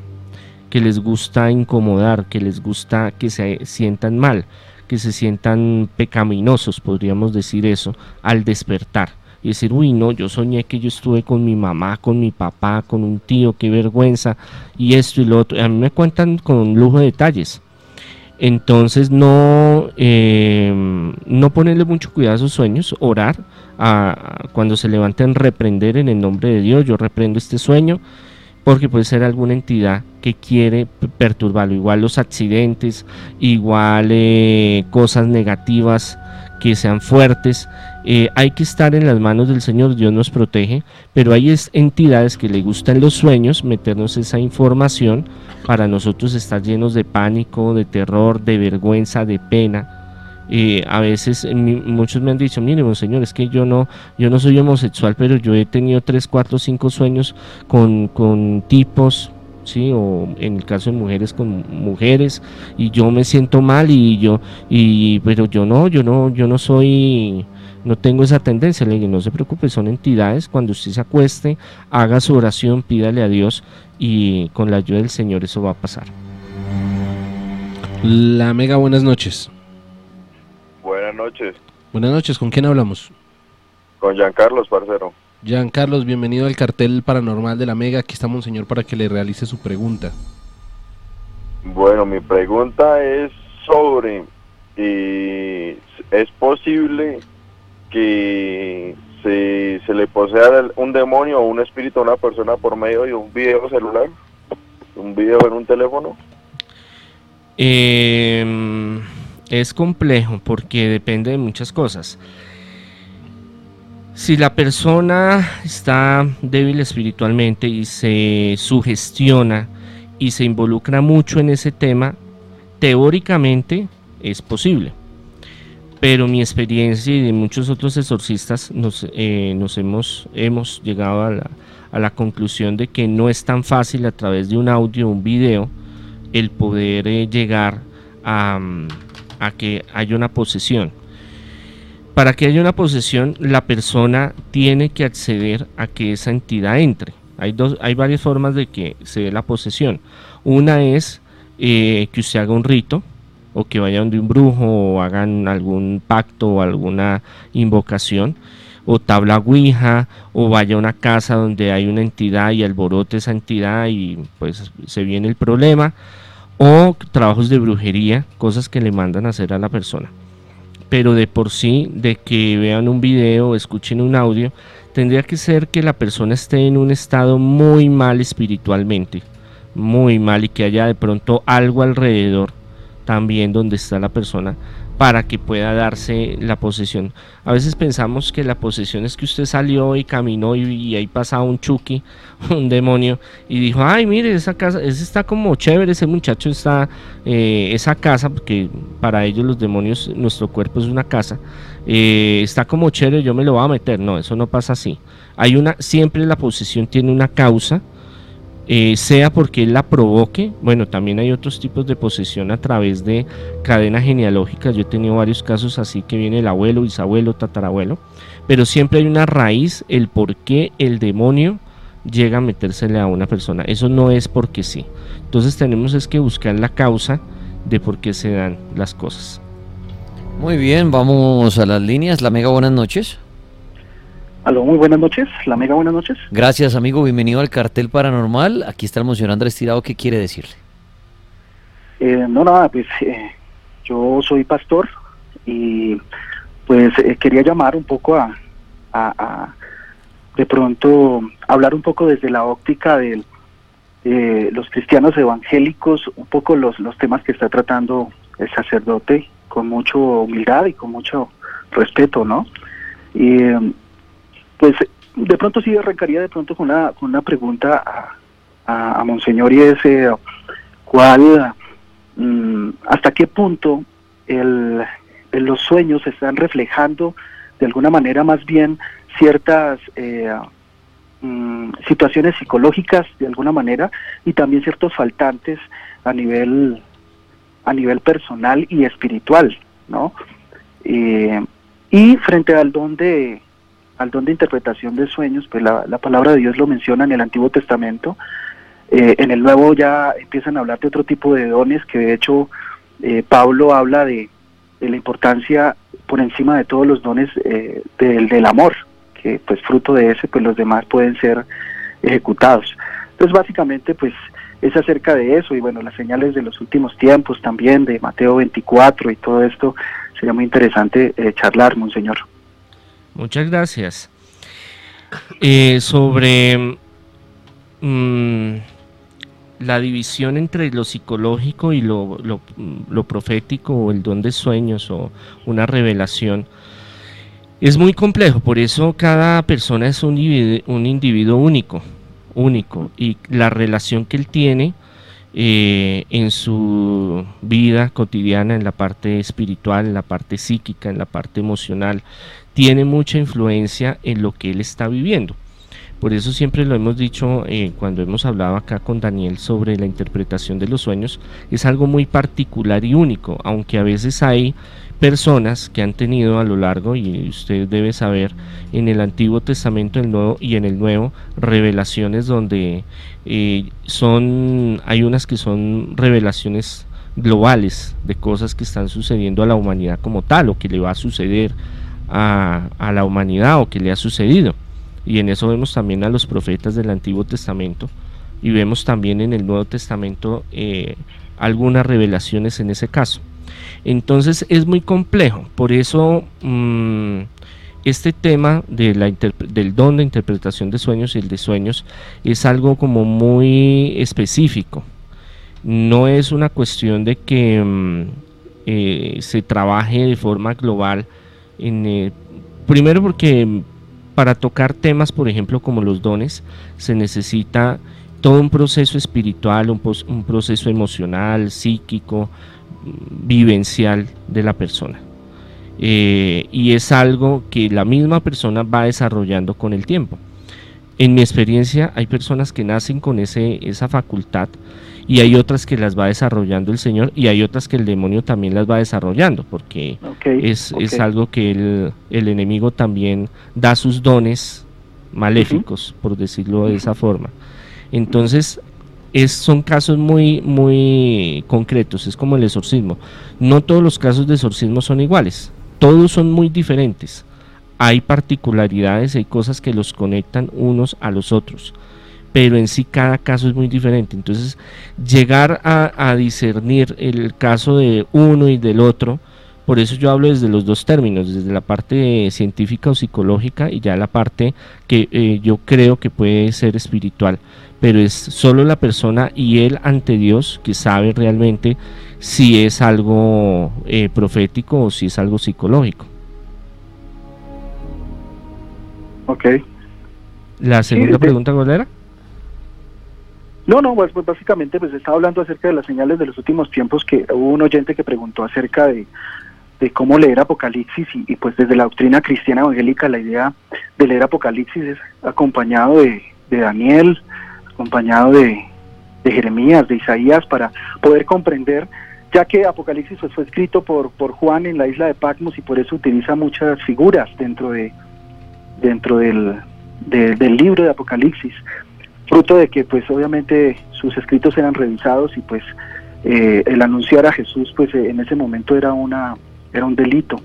que les gusta incomodar, que les gusta que se sientan mal, que se sientan pecaminosos, podríamos decir eso, al despertar. Y decir, uy, no, yo soñé que yo estuve con mi mamá, con mi papá, con un tío, qué vergüenza, y esto y lo otro. A mí me cuentan con lujo de detalles. Entonces no, eh, no ponerle mucho cuidado a sus sueños, orar, a, cuando se levanten, reprender en el nombre de Dios, yo reprendo este sueño, porque puede ser alguna entidad que quiere perturbarlo, igual los accidentes, igual eh, cosas negativas que sean fuertes. Eh, hay que estar en las manos del Señor, Dios nos protege, pero hay entidades que le gustan los sueños, meternos esa información para nosotros estar llenos de pánico, de terror, de vergüenza, de pena. Eh, a veces muchos me han dicho, mire, señor, es que yo no, yo no soy homosexual, pero yo he tenido tres, cuatro, cinco sueños con, con tipos, sí, o en el caso de mujeres con mujeres, y yo me siento mal y yo, y pero yo no, yo no, yo no soy, no tengo esa tendencia, le digo, no se preocupe, son entidades, cuando usted se acueste, haga su oración, pídale a Dios y con la ayuda del Señor eso va a pasar. La Mega, buenas noches. Buenas noches. Buenas noches, ¿con quién hablamos? Con Giancarlos, parcero. Giancarlos, bienvenido al cartel paranormal de la Mega. Aquí estamos, un señor, para que le realice su pregunta. Bueno, mi pregunta es sobre si es posible que se, se le posea un demonio o un espíritu a una persona por medio de un video celular, un video en un teléfono. Eh es complejo porque depende de muchas cosas. Si la persona está débil espiritualmente y se sugestiona y se involucra mucho en ese tema, teóricamente es posible. Pero mi experiencia y de muchos otros exorcistas nos, eh, hemos, llegado a la, a la, conclusión de que no es tan fácil a través de un audio un video el poder eh, llegar a, a que haya una posesión. Para que haya una posesión, la persona tiene que acceder a que esa entidad entre. Hay, dos, hay varias formas de que se dé la posesión. Una es eh, que usted haga un rito, o que vaya donde un brujo, o hagan algún pacto o alguna invocación, o tabla ouija, o vaya a una casa donde hay una entidad y alborote esa entidad y pues se viene el problema o trabajos de brujería, cosas que le mandan a hacer a la persona. Pero de por sí, de que vean un video o escuchen un audio, tendría que ser que la persona esté en un estado muy mal espiritualmente, muy mal y que haya de pronto algo alrededor también donde está la persona para que pueda darse la posesión. A veces pensamos que la posesión es que usted salió y caminó y, ahí pasaba un chuki, un demonio, y dijo, ay, mire, esa casa, ese está como chévere, ese muchacho está, eh, esa casa, porque para ellos los demonios, nuestro cuerpo es una casa, eh, está como chévere, yo me lo voy a meter. No, eso no pasa así. Hay una, siempre la posesión tiene una causa, eh, sea porque él la provoque, bueno, también hay otros tipos de posesión a través de cadenas genealógicas, yo he tenido varios casos así que viene el abuelo, bisabuelo, tatarabuelo, pero siempre hay una raíz, el por qué el demonio llega a metérsele a una persona, eso no es porque sí, entonces tenemos es que buscar la causa de por qué se dan las cosas. Muy bien, vamos a las líneas, la mega buenas noches. Aló, muy buenas noches. La mega, buenas noches. Gracias, amigo. Bienvenido al cartel paranormal. Aquí está el señor Andrés Tirado. ¿Qué quiere decirle? Eh, no, nada, pues eh, yo soy pastor y pues eh, quería llamar un poco a, a, de pronto hablar un poco desde la óptica de los cristianos evangélicos, un poco los, los temas que está tratando el sacerdote con mucha humildad y con mucho respeto, ¿no? Y pues de pronto sí arrancaría de pronto con una, con una pregunta a, a, Monseñor y es cuál, mm, hasta qué punto el, los sueños están reflejando de alguna manera más bien ciertas eh, mm, situaciones psicológicas de alguna manera y también ciertos faltantes a nivel a nivel personal y espiritual, ¿no? Eh, y frente al don de al don de interpretación de sueños, pues la, palabra de Dios lo menciona en el Antiguo Testamento. Eh, en el Nuevo ya empiezan a hablar de otro tipo de dones que de hecho eh, Pablo habla de, la importancia por encima de todos los dones del, del amor, que pues fruto de ese pues los demás pueden ser ejecutados. Entonces básicamente pues es acerca de eso y bueno, las señales de los últimos tiempos también, de Mateo 24 y todo esto, sería muy interesante eh, charlar, monseñor. Muchas gracias. Eh, sobre mm, la división entre lo psicológico y lo, profético o el don de sueños o una revelación, es muy complejo, por eso cada persona es un un individuo único único y la relación que él tiene eh, en su vida cotidiana, en la parte espiritual, en la parte psíquica, en la parte emocional, tiene mucha influencia en lo que él está viviendo. Por eso siempre lo hemos dicho eh, cuando hemos hablado acá con Daniel sobre la interpretación de los sueños, es algo muy particular y único, aunque a veces hay personas que han tenido a lo largo, y usted debe saber, en el Antiguo Testamento el Nuevo, y en el Nuevo, revelaciones donde eh, son, hay unas que son revelaciones globales de cosas que están sucediendo a la humanidad como tal, o que le va a suceder a, la humanidad, o que le ha sucedido. Y en eso vemos también a los profetas del Antiguo Testamento, y vemos también en el Nuevo Testamento eh, algunas revelaciones en ese caso. Entonces es muy complejo, por eso mm, este tema de la del don de interpretación de sueños y el de sueños es algo como muy específico. No es una cuestión de que mm, eh, se trabaje de forma global. Primero porque para tocar temas, por ejemplo, como los dones, se necesita todo un proceso espiritual, un proceso emocional, psíquico, vivencial de la persona. Eh, y es algo que la misma persona va desarrollando con el tiempo. En mi experiencia hay personas que nacen con ese, esa facultad y hay otras que las va desarrollando el Señor y hay otras que el demonio también las va desarrollando porque es, es, algo que el, el, enemigo también da sus dones maléficos, por decirlo de esa forma. Entonces son casos muy, muy concretos, es como el exorcismo. No todos los casos de exorcismo son iguales, todos son muy diferentes. Hay particularidades, hay cosas que los conectan unos a los otros, pero en sí cada caso es muy diferente. Entonces, llegar a, discernir el caso de uno y del otro, por eso yo hablo desde los dos términos, desde la parte científica o psicológica y ya la parte que eh, yo creo que puede ser espiritual pero es solo la persona y él ante Dios que sabe realmente si es algo eh, profético o si es algo psicológico. Ok. ¿La segunda pregunta cuál era? No, no, pues, pues, básicamente pues estaba hablando acerca de las señales de los últimos tiempos que hubo un oyente que preguntó acerca de, cómo leer Apocalipsis y, pues desde la doctrina cristiana evangélica la idea de leer Apocalipsis es acompañado de, de Daniel, acompañado de, Jeremías, de Isaías, para poder comprender, ya que Apocalipsis pues, fue escrito por, por Juan en la isla de Patmos y por eso utiliza muchas figuras dentro de dentro del, del libro de Apocalipsis, fruto de que pues obviamente sus escritos eran revisados y pues eh, el anunciar a Jesús pues en ese momento era una era un delito.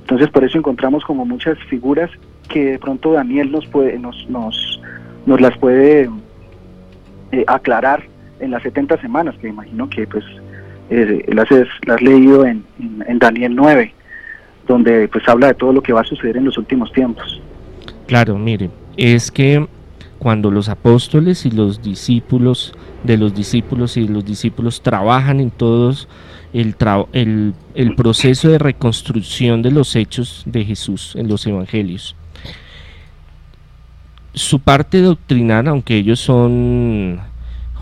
Entonces por eso encontramos como muchas figuras que de pronto Daniel nos puede nos nos, nos las puede eh, aclarar en las 70 semanas, que imagino que pues eh, las, has leído en, en, Daniel 9, donde pues habla de todo lo que va a suceder en los últimos tiempos. Claro, mire, es que cuando los apóstoles y los discípulos de los discípulos y los discípulos trabajan en todos el proceso de reconstrucción de los hechos de Jesús en los evangelios, su parte doctrinal, aunque ellos son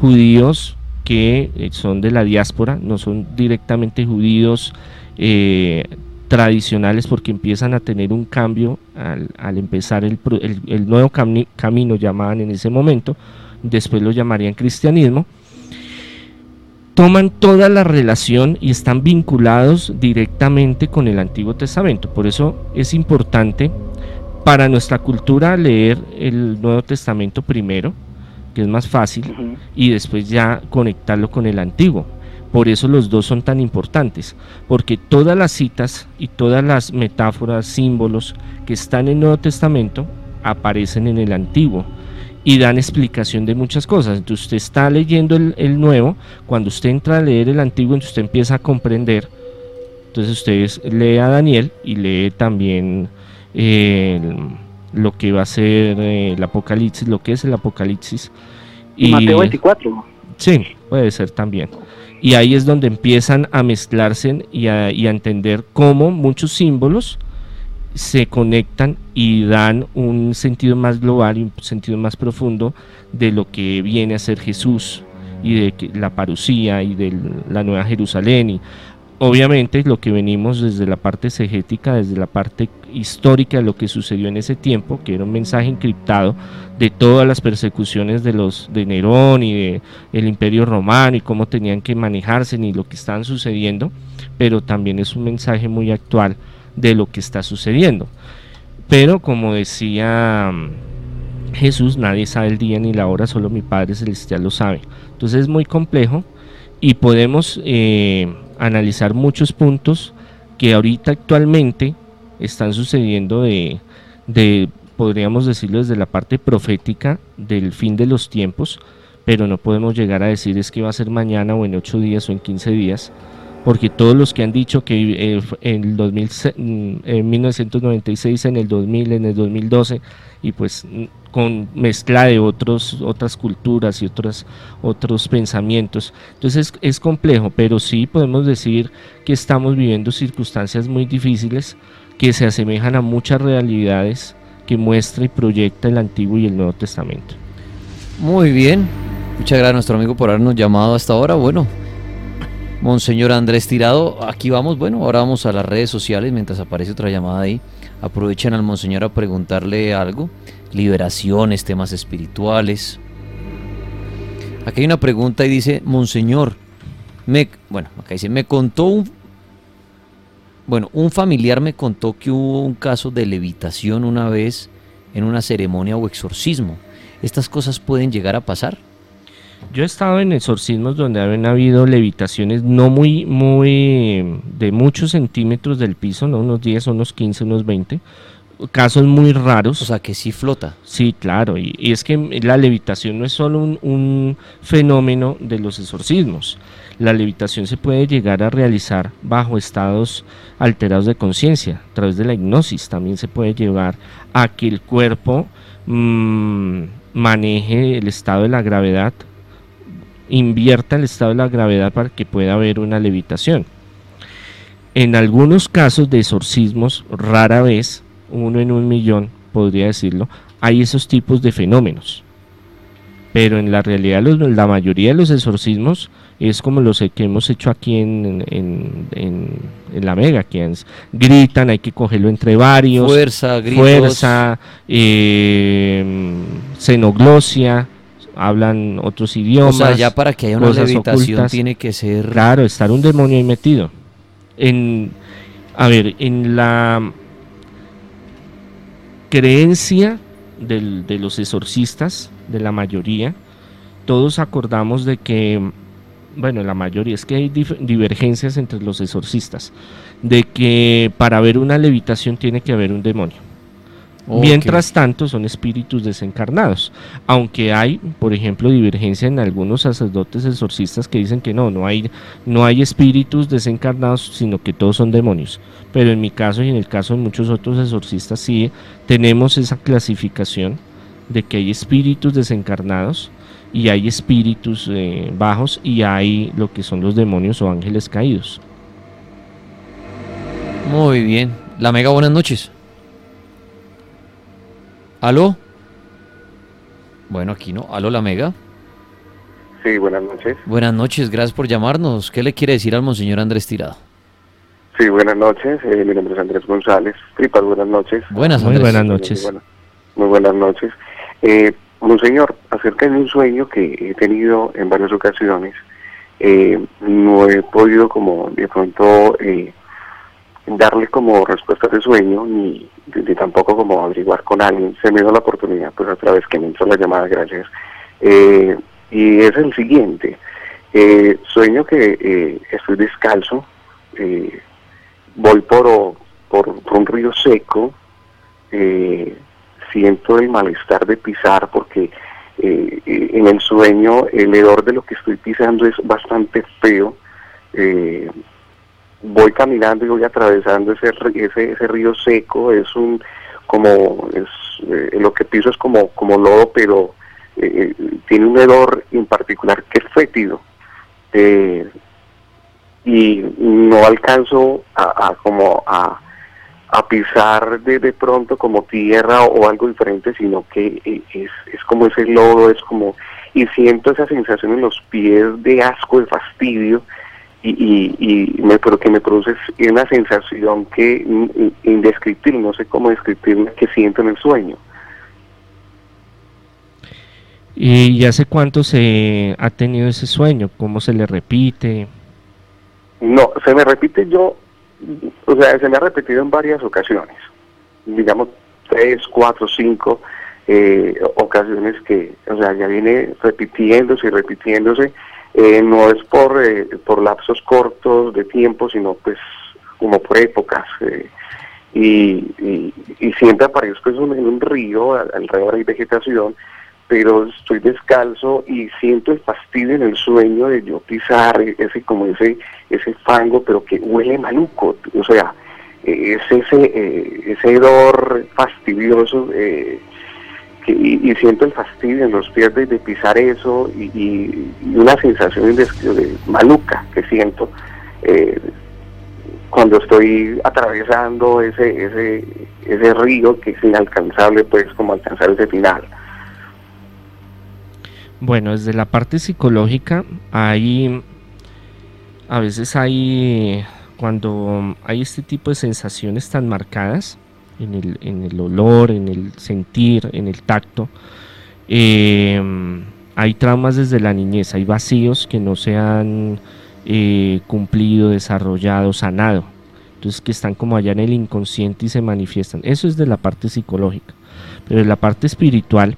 judíos que eh, son de la diáspora, no son directamente judíos eh, tradicionales porque empiezan a tener un cambio al, al empezar el, el- el nuevo cami- camino, llamaban en ese momento, después lo llamarían cristianismo, toman toda la relación y están vinculados directamente con el Antiguo Testamento. Por eso es importante para nuestra cultura leer el Nuevo Testamento primero, que es más fácil, y después ya conectarlo con el antiguo. Por eso los dos son tan importantes, porque todas las citas y todas las metáforas, símbolos que están en el Nuevo Testamento aparecen en el antiguo y dan explicación de muchas cosas. Entonces usted está leyendo el, el nuevo, cuando usted entra a leer el antiguo, entonces usted empieza a comprender. Entonces usted lee a Daniel y lee también eh, lo que va a ser eh, el Apocalipsis, lo que es el Apocalipsis. Mateo 24. Sí, puede ser también. Y ahí es donde empiezan a mezclarse y a, entender cómo muchos símbolos se conectan y dan un sentido más global y un sentido más profundo de lo que viene a ser Jesús y de la parucía y de la Nueva Jerusalén. Y obviamente lo que venimos desde la parte exegética, desde la parte histórica de lo que sucedió en ese tiempo, que era un mensaje encriptado de todas las persecuciones de los de Nerón y de el Imperio Romano y cómo tenían que manejarse ni lo que estaban sucediendo, pero también es un mensaje muy actual de lo que está sucediendo. Pero como decía mm, Jesús, nadie sabe el día ni la hora, solo mi Padre Celestial lo sabe. Entonces es muy complejo y podemos eh, analizar muchos puntos que ahorita actualmente están sucediendo de, de, podríamos decirlo desde la parte profética del fin de los tiempos, pero no podemos llegar a decir es que va a ser mañana o en ocho días o en 15 días, porque todos los que han dicho que eh, en, el 2000, se- mm, en 1996, en el 2000, en el 2012, y pues mm, con mezcla de otros, otras culturas y otras, otros pensamientos. Entonces es, es complejo, pero sí podemos decir que estamos viviendo circunstancias muy difíciles que se asemejan a muchas realidades que muestra y proyecta el Antiguo y el Nuevo Testamento. Muy bien. Muchas gracias a nuestro amigo por habernos llamado hasta ahora. Bueno, Monseñor Andrés Tirado, aquí vamos. Bueno, ahora vamos a las redes sociales mientras aparece otra llamada ahí. Aprovechen al Monseñor a preguntarle algo. Liberaciones, temas espirituales. Aquí hay una pregunta y dice, Monseñor, me, bueno, acá dice, me contó un, bueno, un familiar me contó que hubo un caso de levitación una vez en una ceremonia o exorcismo. ¿Estas cosas pueden llegar a pasar? Yo he estado en exorcismos donde han habido levitaciones no muy, muy de muchos centímetros del piso, ¿no? unos 10, unos 15, unos 20. Casos muy raros. O sea, que sí flota. Sí, claro. Y, y es que la levitación no es solo un, un fenómeno de los exorcismos. La levitación se puede llegar a realizar bajo estados alterados de conciencia. A través de la hipnosis también se puede llevar a que el cuerpo mm, maneje el estado de la gravedad, invierta el estado de la gravedad para que pueda haber una levitación. En algunos casos de exorcismos, rara vez, uno en un millón, podría decirlo, hay esos tipos de fenómenos. Pero en la realidad la mayoría de los exorcismos es como los que hemos hecho aquí en, en, en- en la Mega, que gritan, hay que cogerlo entre varios, Fuerza, gritos. fuerza, eh, xenoglosia, hablan otros O idiomas. sea, ya para que haya una levitación ocultas. tiene que ser... Claro, estar un demonio ahí metido. En, a ver, en la creencia del- de los exorcistas, de la mayoría, todos acordamos de que, bueno, la mayoría, es que hay divergencias entre los exorcistas, de que para ver una levitación tiene que haber un demonio. Mientras tanto, son espíritus desencarnados. Aunque hay, por ejemplo, divergencia en algunos sacerdotes exorcistas que dicen que no, no hay, no hay espíritus desencarnados, sino que todos son demonios. Pero en mi caso y en el caso de muchos otros exorcistas, sí tenemos esa clasificación de que hay espíritus desencarnados y hay espíritus eh, bajos y hay lo que son los demonios o ángeles caídos. Muy bien. La Mega, buenas noches. ¿Aló? Bueno, aquí no. ¿Aló, la Mega? Sí, buenas noches. Buenas noches, gracias por llamarnos. ¿Qué le quiere decir al Monseñor Andrés Tirado? Sí, buenas noches. Eh, mi nombre es Andrés González. Tripas, buenas noches. Buenas, Muy Andrés. buenas noches. Muy, buena- muy buenas noches. Eh, Monseñor, acerca de un sueño que he tenido en varias ocasiones, eh, no he podido como de pronto eh, darle como respuesta de sueño, ni, tampoco como averiguar con alguien. Se me dio la oportunidad, pues otra vez que me entró la llamada, gracias. Eh, y es el siguiente. Eh, sueño que estoy descalzo, voy por, por, por un río seco, siento el malestar de pisar porque eh, en el sueño el hedor de lo que estoy pisando es bastante feo. eh, voy caminando y voy atravesando ese, ese, ese río seco, es un como es eh, lo que piso es como como lodo, pero tiene un hedor en particular que es fétido. Y no alcanzo a como a, a pisar de, de pronto como tierra o algo diferente, sino que eh, es, es como ese lodo, es como, y siento esa sensación en los pies de asco, de fastidio, y, y, y me, pero que me produce una sensación que in- indescriptible, no sé cómo describirla, que siento en el sueño. ¿Y hace cuánto se ha tenido ese sueño? ¿Cómo se le repite? No, se me repite yo, o sea, se me ha repetido en varias ocasiones, digamos tres, cuatro, cinco eh, ocasiones que, o sea, ya viene repitiéndose y repitiéndose, eh, no es por, eh, por lapsos cortos de tiempo, sino pues como por épocas. eh, y, y, y siempre aparezco en un, en un río, al- alrededor hay vegetación, pero estoy descalzo y siento el fastidio en el sueño de yo pisar ese como ese ese fango pero que huele maluco. O sea eh, es ese eh, ese hedor fastidioso eh, y, siento el fastidio en los pies de, pisar eso y, una sensación de maluca que siento eh, cuando estoy atravesando ese ese ese río que es inalcanzable pues como alcanzar ese final Bueno, desde la parte psicológica, hay a veces hay cuando hay este tipo de sensaciones tan marcadas en el, en el olor, en el sentir, en el tacto, eh, hay traumas desde la niñez, hay vacíos que no se han eh, cumplido, desarrollado, sanado. Entonces que están como allá en el inconsciente y se manifiestan. Eso es de la parte psicológica. Pero en la parte espiritual,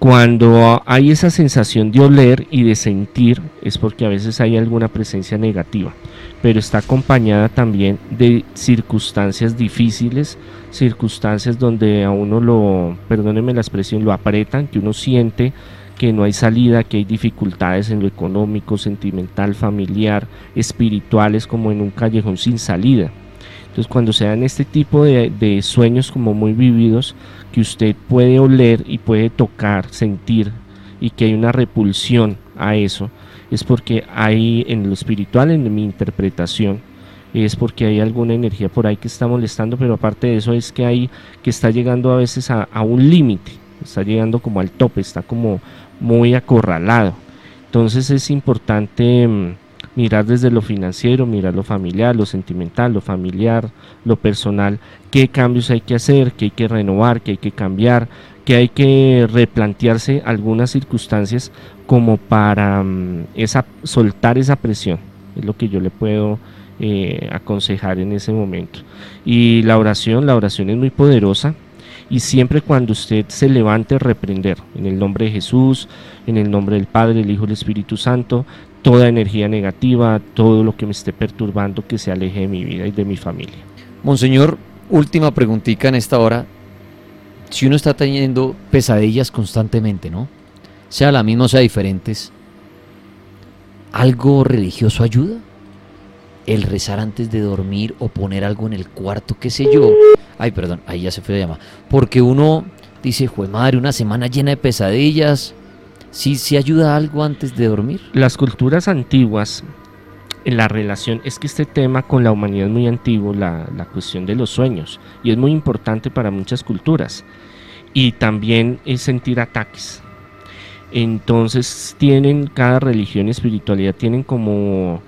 cuando hay esa sensación de oler y de sentir, es porque a veces hay alguna presencia negativa, pero está acompañada también de circunstancias difíciles, circunstancias donde a uno lo, perdónenme la expresión, lo apretan, que uno siente que no hay salida, que hay dificultades en lo económico, sentimental, familiar, espirituales, como en un callejón sin salida. Entonces cuando se dan este tipo de, de sueños como muy vividos, que usted puede oler y puede tocar, sentir, y que hay una repulsión a eso, es porque hay en lo espiritual, en mi interpretación, es porque hay alguna energía por ahí que está molestando, pero aparte de eso es que hay que está llegando a veces a, un límite, está llegando como al tope, está como muy acorralado. Entonces es importante mm, mirar desde lo financiero, mirar lo familiar, lo sentimental, lo familiar, lo personal, qué cambios hay que hacer, qué hay que renovar, qué hay que cambiar, que hay que replantearse algunas circunstancias como para mm, esa, soltar esa presión. Es lo que yo le puedo eh, aconsejar en ese momento. Y la oración, la oración es muy poderosa y siempre cuando usted se levante reprender en el nombre de Jesús, en el nombre del Padre, el Hijo y el Espíritu Santo, toda energía negativa, todo lo que me esté perturbando que se aleje de mi vida y de mi familia. Monseñor, última preguntita en esta hora. Si uno está teniendo pesadillas constantemente, ¿no? Sea la misma o sea diferentes, ¿algo religioso ayuda? El rezar antes de dormir o poner algo en el cuarto, qué sé yo. Ay, perdón, ahí ya se fue la llamada. Porque uno dice, jue madre, una semana llena de pesadillas. ¿Sí, sí ayuda algo antes de dormir? Las culturas antiguas, la relación, es que este tema con la humanidad es muy antiguo, la, la cuestión de los sueños, y es muy importante para muchas culturas. Y también es sentir ataques. Entonces tienen, cada religión y espiritualidad tienen como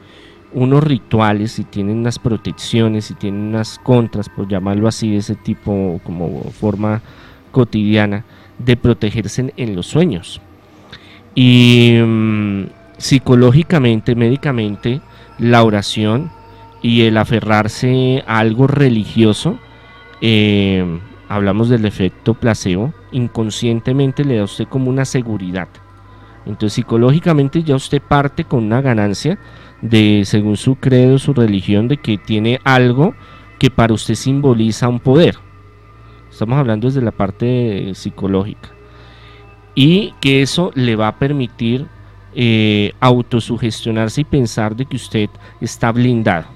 unos rituales y tienen unas protecciones y tienen unas contras, por llamarlo así, de ese tipo como forma cotidiana de protegerse en, los sueños. Y mm, psicológicamente, médicamente, la oración y el aferrarse a algo religioso, eh, hablamos del efecto placebo, inconscientemente le da a usted como una seguridad. Entonces psicológicamente ya usted parte con una ganancia de, según su credo, su religión, de que tiene algo que para usted simboliza un poder. Estamos hablando desde la parte psicológica. Y que eso le va a permitir eh, autosugestionarse y pensar de que usted está blindado.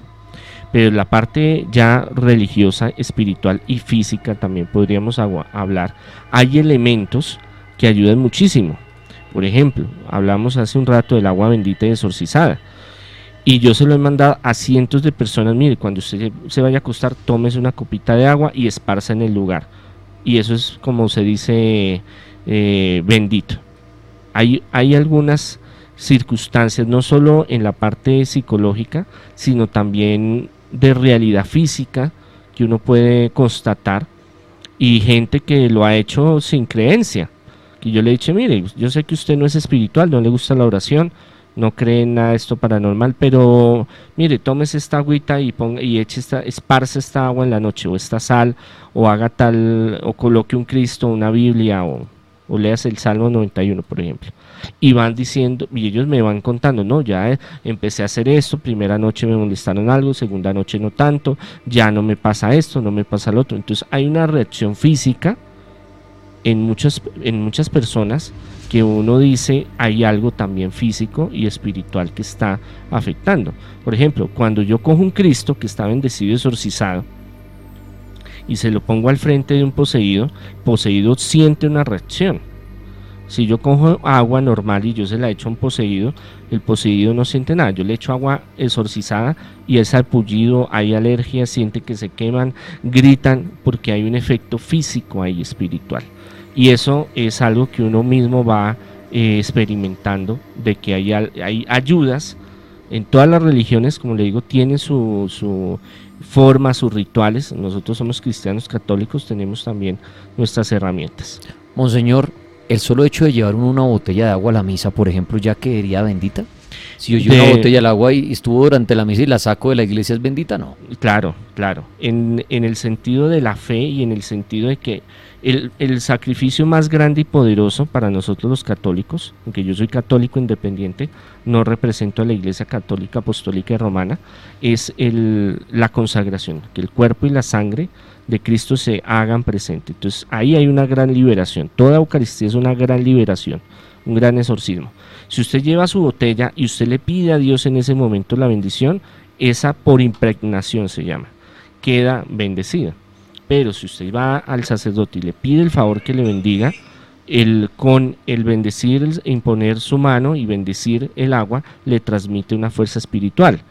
Pero la parte ya religiosa, espiritual y física también podríamos hablar. Hay elementos que ayudan muchísimo. Por ejemplo, hablamos hace un rato del agua bendita y exorcizada. Y yo se lo he mandado a cientos de personas. Mire, cuando usted se vaya a acostar, tómese una copita de agua y esparza en el lugar. Y eso es como se dice eh, bendito. Hay, hay algunas circunstancias, no solo en la parte psicológica, sino también de realidad física que uno puede constatar y gente que lo ha hecho sin creencia. Que yo le he dicho, mire, yo sé que usted no es espiritual, no le gusta la oración, no cree en nada de esto paranormal, pero mire, tómese esta agüita y ponga y eche esta, esparce esta agua en la noche, o esta sal, o haga tal, o coloque un Cristo, una Biblia, o, o leas el Salmo 91, por ejemplo. Y van diciendo, y ellos me van contando, no, ya eh, empecé a hacer esto, primera noche me molestaron algo, segunda noche no tanto, ya no me pasa esto, no me pasa lo otro. Entonces hay una reacción física en muchas, en muchas personas que uno dice hay algo también físico y espiritual que está afectando. Por ejemplo, cuando yo cojo un Cristo que está bendecido y exorcizado y se lo pongo al frente de un poseído, poseído siente una reacción. Si yo cojo agua normal y yo se la echo a un poseído, el poseído no siente nada. Yo le echo agua exorcizada y es pullido, hay alergia, siente que se queman, gritan, porque hay un efecto físico ahí espiritual. Y eso es algo que uno mismo va eh, experimentando, de que hay, hay, ayudas en todas las religiones, como le digo, tienen su, su forma, sus rituales. Nosotros somos cristianos católicos, tenemos también nuestras herramientas. Monseñor, el solo hecho de llevar una botella de agua a la misa, por ejemplo, ya quedaría bendita. Si yo llevo una botella de agua y estuvo durante la misa y la saco de la iglesia, ¿es bendita? No. Claro, claro. En, en el sentido de la fe y en el sentido de que el, sacrificio más grande y poderoso para nosotros los católicos, aunque yo soy católico independiente, no represento a la Iglesia Católica Apostólica y Romana, es el, la consagración, que el cuerpo y la sangre de Cristo se hagan presente. Entonces ahí hay una gran liberación. Toda Eucaristía es una gran liberación, un gran exorcismo. Si usted lleva su botella y usted le pide a Dios en ese momento la bendición, esa por impregnación se llama, queda bendecida. Pero si usted va al sacerdote y le pide el favor que le bendiga, el, con el bendecir, imponer su mano y bendecir el agua, le transmite una fuerza espiritual.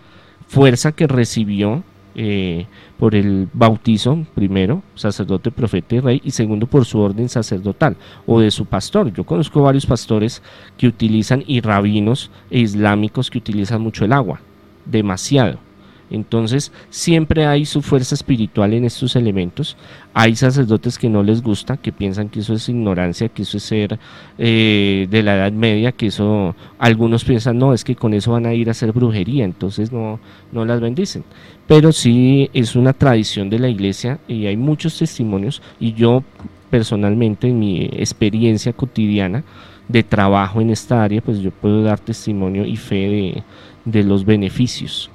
Fuerza que recibió eh, por el bautizo, primero, sacerdote, profeta y rey, y segundo por su orden sacerdotal o de su pastor. Yo conozco varios pastores que utilizan y rabinos e islámicos que utilizan mucho el agua, demasiado. Entonces siempre hay su fuerza espiritual en estos elementos. Hay sacerdotes que no les gusta, que piensan que eso es ignorancia, que eso es ser eh, de la Edad Media, que eso algunos piensan, no, es que con eso van a ir a hacer brujería, entonces no, no las bendicen. Pero sí es una tradición de la iglesia y hay muchos testimonios y yo personalmente en mi experiencia cotidiana de trabajo en esta área, pues yo puedo dar testimonio y fe de los beneficios.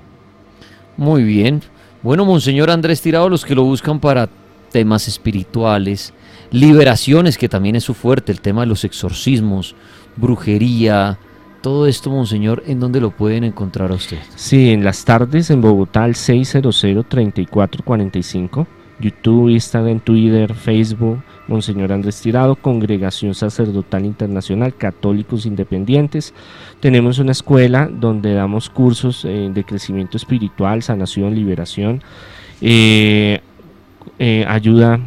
Muy bien. Bueno, Monseñor Andrés Tirado, los que lo buscan para temas espirituales, liberaciones, que también es su fuerte, el tema de los exorcismos, brujería, todo esto, Monseñor, ¿en dónde lo pueden encontrar a usted? Sí, en las tardes en Bogotá al 600-3445, YouTube, Instagram, Twitter, Facebook, Monseñor Andrés Tirado, Congregación Sacerdotal Internacional, Católicos Independientes. Tenemos una escuela donde damos cursos eh, de crecimiento espiritual, sanación, liberación, eh, eh, ayuda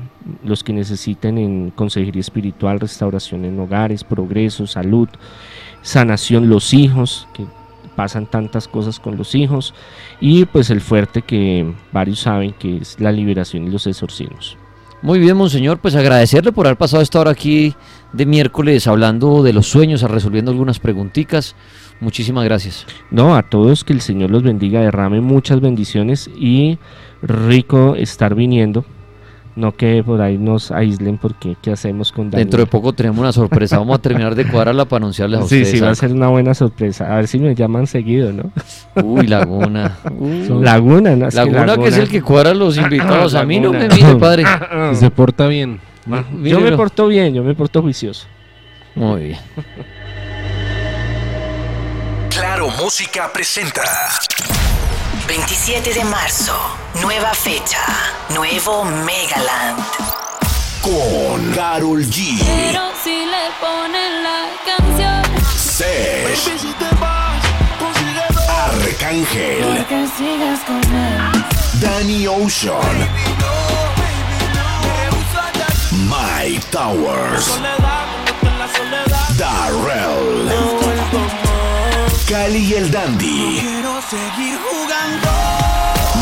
los que necesiten en consejería espiritual, restauración en hogares, progreso, salud, sanación, los hijos, que pasan tantas cosas con los hijos y pues el fuerte que varios saben que es la liberación y los exorcismos. Muy bien, monseñor, pues agradecerle por haber pasado esta hora aquí de miércoles hablando de los sueños, resolviendo algunas preguntitas. Muchísimas gracias. No, a todos que el Señor los bendiga, derrame muchas bendiciones y rico estar viniendo. No que por ahí nos aíslen porque ¿qué hacemos con Daniel? Dentro de poco tenemos una sorpresa. Vamos a terminar de cuadrarla para anunciarles a Sí, ustedes. sí, va a ser una buena sorpresa. A ver si me llaman seguido, ¿no? Uy, Laguna. Laguna, ¿no? Es Laguna, que es el que cuadra a los invitados. A mí no me mire, padre. Si se porta bien. Yo me porto bien, yo me porto juicioso. Muy bien. Claro Música presenta 27 de marzo, nueva fecha, nuevo Megaland. con Carol G. Pero si le ponen la canción, Sesh. Arcángel. que sigas con él. Danny Ocean. Mike Towers. Darrell. Cali y el Dandy.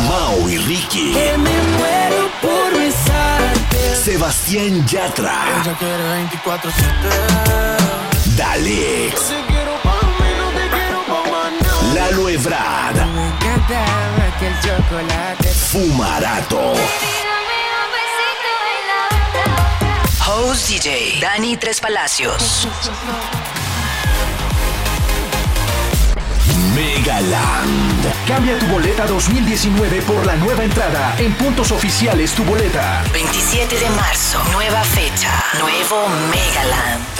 Mau y Ricky. Que me muero por besarte. Sebastián Yatra. Ella quiere 24 Dalex. Te quiero pa' mí, no te quiero pa' más. Lalo Ebrard. Me encantaba que el chocolate. Fumarato. Host DJ, Dani Tres Palacios. Megaland. Cambia tu boleta 2019 por la nueva entrada en puntos oficiales tu boleta. 27 de marzo, nueva fecha, nuevo Megaland.